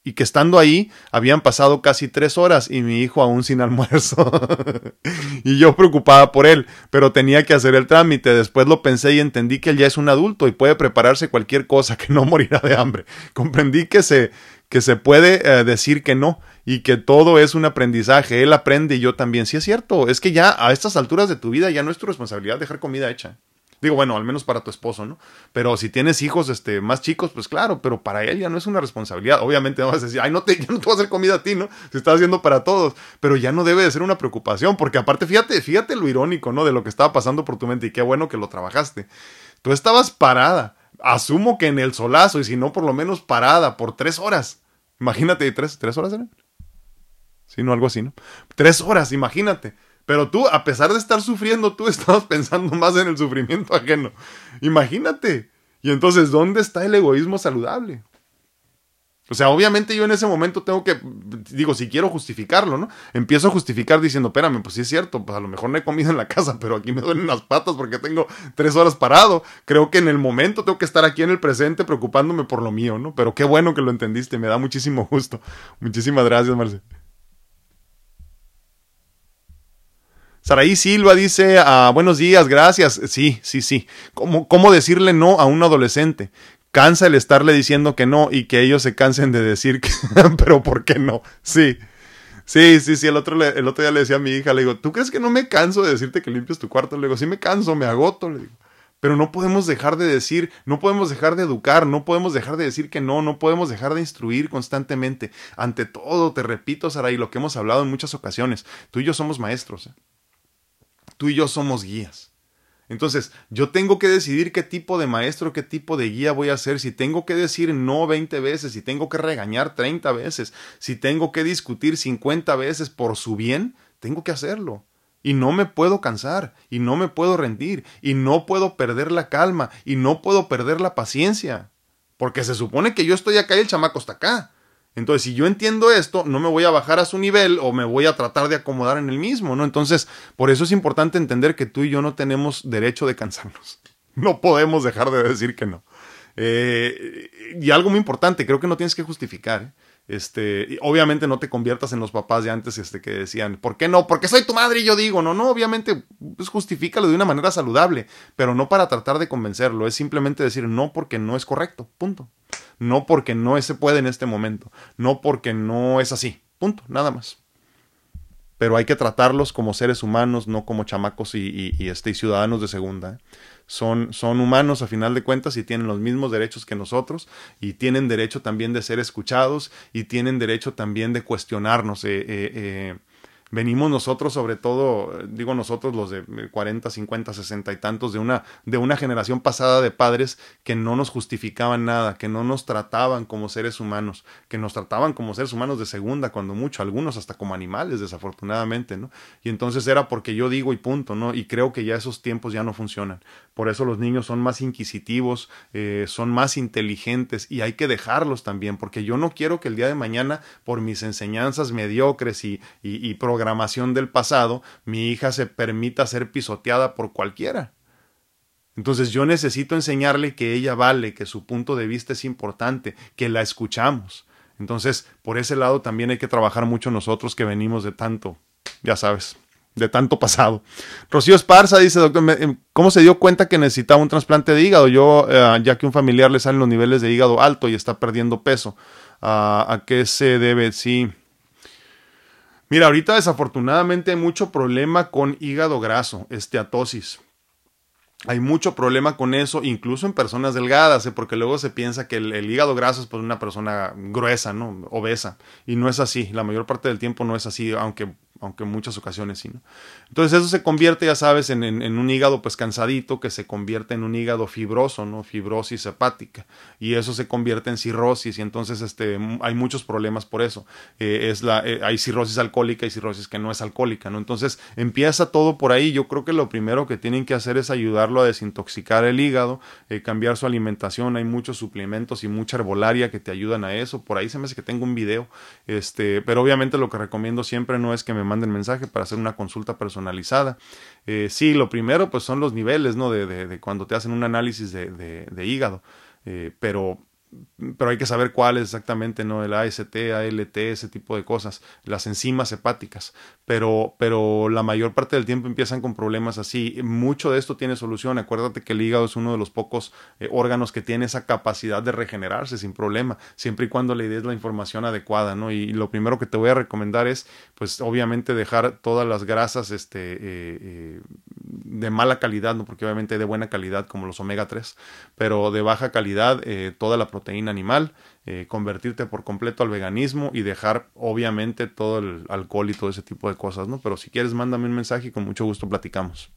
y que estando ahí habían pasado casi tres horas y mi hijo aún sin *laughs* almuerzo. y yo preocupada por él, pero tenía que hacer el trámite. Después lo pensé y entendí que él ya es un adulto y puede prepararse cualquier cosa, que no *laughs* morirá de hambre. Comprendí que se, que se puede eh, decir que no y que todo es un aprendizaje. Él aprende y yo también. Sí es cierto, es que ya a estas alturas de tu vida ya no es tu responsabilidad dejar comida hecha. Digo, bueno, al menos para tu esposo, ¿no? Pero si tienes hijos este, más chicos, pues claro, pero para él ya no es una responsabilidad. Obviamente no vas a decir, ay, no te, *laughs* ya no te voy a hacer comida a ti, ¿no? Se está haciendo para todos. Pero ya no debe de ser una preocupación, porque aparte, fíjate, fíjate lo irónico, ¿no? De lo que estaba pasando por tu mente y qué bueno que lo trabajaste. Tú estabas parada, asumo que en el solazo, y si no, por lo menos parada por tres horas. Imagínate, ¿tres, tres horas eran? Sí, no, algo así, ¿no? Tres horas, imagínate pero tú, a pesar de estar sufriendo, tú *laughs* estabas pensando más en el sufrimiento ajeno. Imagínate. Y entonces, ¿dónde está el egoísmo saludable? O sea, obviamente yo en ese momento tengo que, digo, si quiero justificarlo, ¿no? Empiezo a justificar diciendo, espérame, pues sí es cierto, pues a lo mejor no he comido en la casa, pero aquí me duelen las patas porque tengo tres horas parado. Creo que en el momento tengo que estar aquí en el presente preocupándome por lo mío, ¿no? Pero qué bueno que lo entendiste, me da muchísimo gusto. Muchísimas gracias, Marce. Saraí Silva dice, ah, buenos días, gracias. Sí, sí, sí. ¿Cómo, ¿Cómo decirle no a un adolescente? Cansa el estarle diciendo que no y que ellos se cansen de decir que, *laughs* pero ¿por qué no? Sí. Sí, sí, sí, el otro, el otro día le decía a mi hija, le digo, ¿tú crees que no me canso de decirte que limpies tu cuarto? Le digo, sí me canso, me agoto, le digo. Pero no podemos dejar de decir, no podemos dejar de educar, no podemos dejar de decir que no, no podemos dejar de instruir constantemente. Ante todo, te repito, Saraí, lo que hemos hablado en muchas ocasiones, tú y yo somos maestros. ¿eh? Tú y yo somos guías. Entonces, yo tengo que decidir qué tipo de maestro, qué tipo de guía voy a ser, si tengo que decir no 20 veces, si tengo que regañar 30 veces, si tengo que discutir 50 veces por su bien, tengo que hacerlo. Y no me puedo cansar, y no me puedo rendir, y no puedo perder la calma, y no puedo perder la paciencia. Porque se supone que yo estoy acá y el chamaco está acá. Entonces, si yo entiendo esto, no me voy a bajar a su nivel o me voy a tratar de acomodar en el mismo, ¿no? Entonces, por eso es importante entender que tú y yo no tenemos derecho de cansarnos. *laughs* No podemos dejar de decir que no. Eh, y algo muy importante, creo que no tienes que justificar. ¿eh? Este, obviamente no te conviertas en los papás de antes este, que decían, ¿por qué no? Porque soy tu madre y yo digo, no, no, obviamente, pues justifícalo de una manera saludable, pero no para tratar de convencerlo, es simplemente decir no porque no es correcto, punto. No porque no se puede en este momento, no porque no es así, punto, nada más. Pero hay que tratarlos como seres humanos, no como chamacos y, este, ciudadanos de segunda. son, son humanos a final de cuentas y tienen los mismos derechos que nosotros y tienen derecho también de ser escuchados y tienen derecho también de cuestionarnos. Eh, eh, eh, Venimos nosotros, sobre todo, digo nosotros los de 40, 50, 60 y tantos, de una, de una generación pasada de padres que no nos justificaban nada, que no nos trataban como seres humanos, que nos trataban como seres humanos de segunda, cuando mucho, algunos hasta como animales, desafortunadamente, ¿no? Y entonces era porque yo digo y punto, ¿no? Y creo que ya esos tiempos ya no funcionan. Por eso los niños son más inquisitivos, eh, son más inteligentes y hay que dejarlos también, porque yo no quiero que el día de mañana, por mis enseñanzas mediocres y, y programación del pasado, mi hija se permita ser pisoteada por cualquiera. Entonces yo necesito enseñarle que ella vale, que su punto de vista es importante, que la escuchamos. Entonces, por ese lado también hay que trabajar mucho nosotros que venimos de tanto, ya sabes, de tanto pasado. Rocío Esparza dice, doctor, em, ¿cómo se dio cuenta que necesitaba un trasplante de hígado? Yo, eh, ya que un familiar le salen los niveles de hígado alto y está perdiendo peso, ah, ¿a qué se debe? Sí. Mira, ahorita desafortunadamente hay mucho problema con hígado graso, esteatosis. Hay mucho problema con eso, incluso en personas delgadas, ¿eh? porque luego se piensa que el, hígado graso es pues una persona gruesa, ¿no? Obesa. Y no es así. La mayor parte del tiempo no es así, aunque aunque en muchas ocasiones sí, ¿no? Entonces eso se convierte, ya sabes, en, en, un hígado pues cansadito que se convierte en un hígado fibroso, ¿no? Fibrosis hepática y eso se convierte en cirrosis y entonces este, hay muchos problemas por eso. Eh, es la, eh, hay cirrosis alcohólica y cirrosis que no es alcohólica, ¿no? Entonces empieza todo por ahí. Yo creo que lo primero que tienen que hacer es ayudarlo a desintoxicar el hígado, eh, cambiar su alimentación. Hay muchos suplementos y mucha herbolaria que te ayudan a eso. Por ahí se me hace que tengo un video, este, pero obviamente lo que recomiendo siempre no es que me manden mensaje para hacer una consulta personalizada. Eh, sí, lo primero pues son los niveles, ¿no? De, de, cuando te hacen un análisis de, de hígado. Eh, pero pero hay que saber cuál es exactamente, ¿no? El AST, ALT, ese tipo de cosas, las enzimas hepáticas, pero, pero la mayor parte del tiempo empiezan con problemas así. Mucho de esto tiene solución. Acuérdate que el hígado es uno de los pocos eh, órganos que tiene esa capacidad de regenerarse sin problema, siempre y cuando le des la información adecuada, ¿no? Y lo primero que te voy a recomendar es, pues, obviamente dejar todas las grasas, este, eh, eh, de mala calidad, ¿no? Porque obviamente de buena calidad, como los omega 3, pero de baja calidad, toda la proteína animal, eh, convertirte por completo al veganismo y dejar obviamente todo el alcohol y todo ese tipo de cosas, ¿no? Pero si quieres, mándame un mensaje y con mucho gusto platicamos.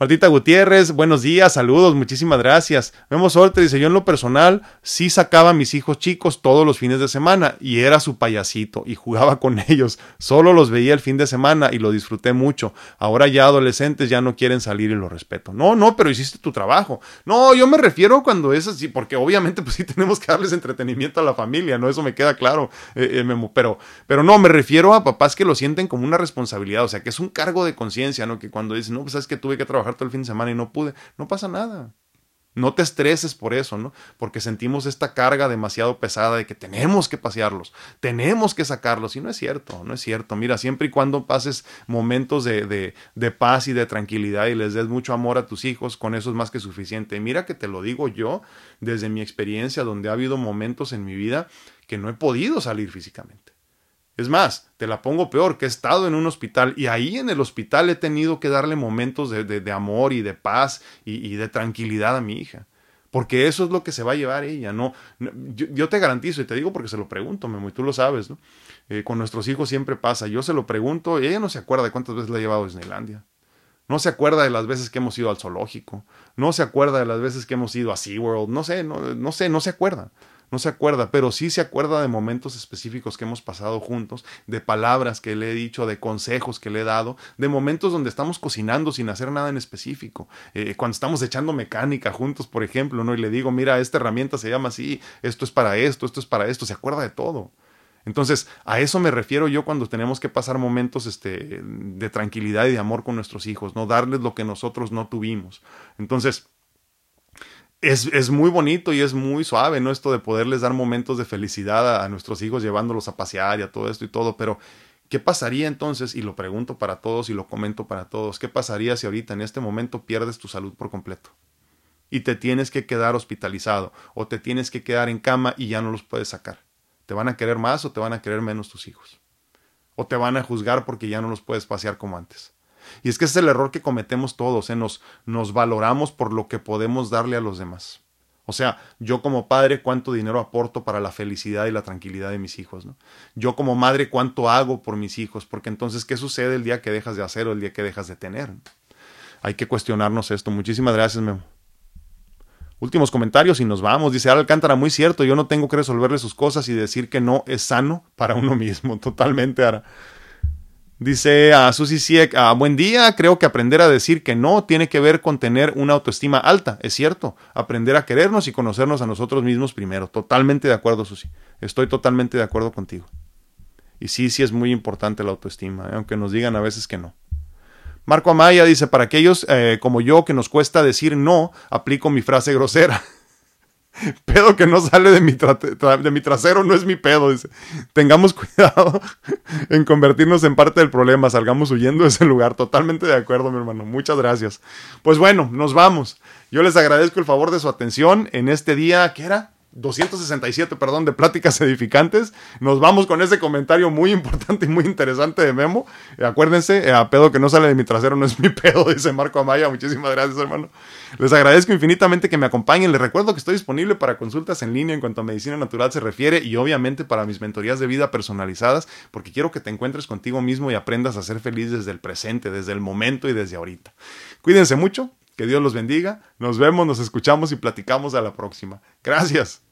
Martita Gutiérrez, buenos días, saludos, muchísimas gracias. Vemos Solter dice, yo en lo personal sí sacaba a mis hijos chicos todos los fines de semana y era su payasito y jugaba con *laughs* ellos. Solo los veía el fin de semana y lo disfruté mucho. Ahora ya adolescentes ya no quieren salir y lo respeto. No, no, pero hiciste tu trabajo. No, yo me refiero cuando es así, porque obviamente *laughs* pues sí tenemos que darles entretenimiento a la familia, ¿no? Eso me queda claro, eh, eh, pero, pero no, me refiero a papás que lo sienten como una responsabilidad, o sea, que es un cargo de conciencia, ¿no? Que cuando dicen, no, pues sabes que tuve que trabajar todo el fin de semana y no pude, no pasa nada. No te estreses por eso, ¿no? Porque sentimos esta carga demasiado pesada de que tenemos que pasearlos, tenemos que sacarlos. Y no es cierto, no es cierto. Mira, siempre y cuando pases momentos de, de, de, paz y de tranquilidad y les des mucho amor a tus hijos, con eso es más que suficiente. Mira que te lo digo yo desde mi experiencia, donde ha habido momentos en mi vida que no he podido salir físicamente. Es más, te la pongo peor, que he estado en un hospital y ahí en el hospital he tenido que darle momentos de, de, amor y de paz y, de tranquilidad a mi hija. Porque eso es lo que se va a llevar ella, ¿no? Yo, te garantizo, y te digo porque se lo pregunto, Memo, y tú lo sabes, ¿no? Eh, con nuestros hijos siempre pasa. Yo se lo pregunto y ella no se acuerda de cuántas veces la he llevado a Disneylandia. No se acuerda de las veces que hemos ido al zoológico. No se acuerda de las veces que hemos ido a SeaWorld. No sé, no, no sé, no se acuerda no se acuerda, pero sí se acuerda de momentos específicos que hemos pasado juntos, de palabras que le he dicho, de consejos que le he dado, de momentos donde estamos cocinando sin hacer nada en específico, eh, cuando estamos echando mecánica juntos, por ejemplo, ¿no? Y le digo, mira, esta herramienta se llama así, esto es para esto, esto es para esto, se acuerda de todo. Entonces, a eso me refiero yo cuando tenemos que pasar momentos este, de tranquilidad y de amor con nuestros hijos, no darles lo que nosotros no tuvimos. Entonces, es, es, muy bonito y es muy suave, ¿no? Esto de poderles dar momentos de felicidad a, nuestros hijos llevándolos a pasear y a todo esto y todo, pero ¿qué pasaría entonces? Y lo pregunto para todos y lo comento para todos, ¿qué pasaría si ahorita en este momento pierdes tu salud por completo? Y te tienes que quedar hospitalizado o te tienes que quedar en cama y ya no los puedes sacar. ¿Te van a querer más o te van a querer menos tus hijos? ¿O te van a juzgar porque ya no los puedes pasear como antes? Y es que ese es el error que cometemos todos, ¿eh? nos, nos valoramos por lo que podemos darle a los demás. O sea, yo como padre, cuánto dinero aporto para la felicidad y la tranquilidad de mis hijos, ¿no? Yo como madre, cuánto hago por mis hijos, porque entonces, ¿qué sucede el día que dejas de hacer o el día que dejas de tener? Hay que cuestionarnos esto. Muchísimas gracias, Memo. Últimos comentarios y nos vamos. Dice Al Alcántara, muy cierto, yo no tengo que resolverle sus cosas y decir que no es sano para uno mismo. *laughs* Totalmente, Ara. Dice a Susi Siek, ah, buen día, creo que aprender a decir que no tiene que ver con tener una autoestima alta, es cierto, aprender a querernos y conocernos a nosotros mismos primero, totalmente de acuerdo Susi, estoy totalmente de acuerdo contigo. Y sí, sí es muy importante la autoestima, ¿eh? aunque nos digan a veces que no. Marco Amaya dice, para aquellos eh, como yo que nos cuesta decir no, aplico mi frase grosera. *laughs* *laughs* pedo que no sale de mi, de mi trasero no es mi pedo. Tengamos *laughs* cuidado en convertirnos en parte del problema, salgamos huyendo de ese lugar. Totalmente de acuerdo, mi hermano. Muchas gracias. Pues bueno, nos vamos. Yo les agradezco el favor de su atención en este día, ¿qué era? 267, perdón, de pláticas *laughs* edificantes. Nos vamos con ese comentario muy importante y muy interesante de Memo. Eh, acuérdense, eh, a pedo que no sale de mi trasero no es mi *laughs* pedo, dice Marco Amaya. Muchísimas gracias, hermano. Les agradezco infinitamente que me acompañen. Les recuerdo que estoy disponible para consultas en línea en cuanto a medicina natural se refiere y obviamente para mis mentorías de vida personalizadas, porque quiero que te encuentres contigo mismo y aprendas a ser feliz desde el presente, desde el momento y desde ahorita. Cuídense mucho. Que Dios los bendiga. Nos vemos, nos escuchamos y platicamos a la próxima. Gracias.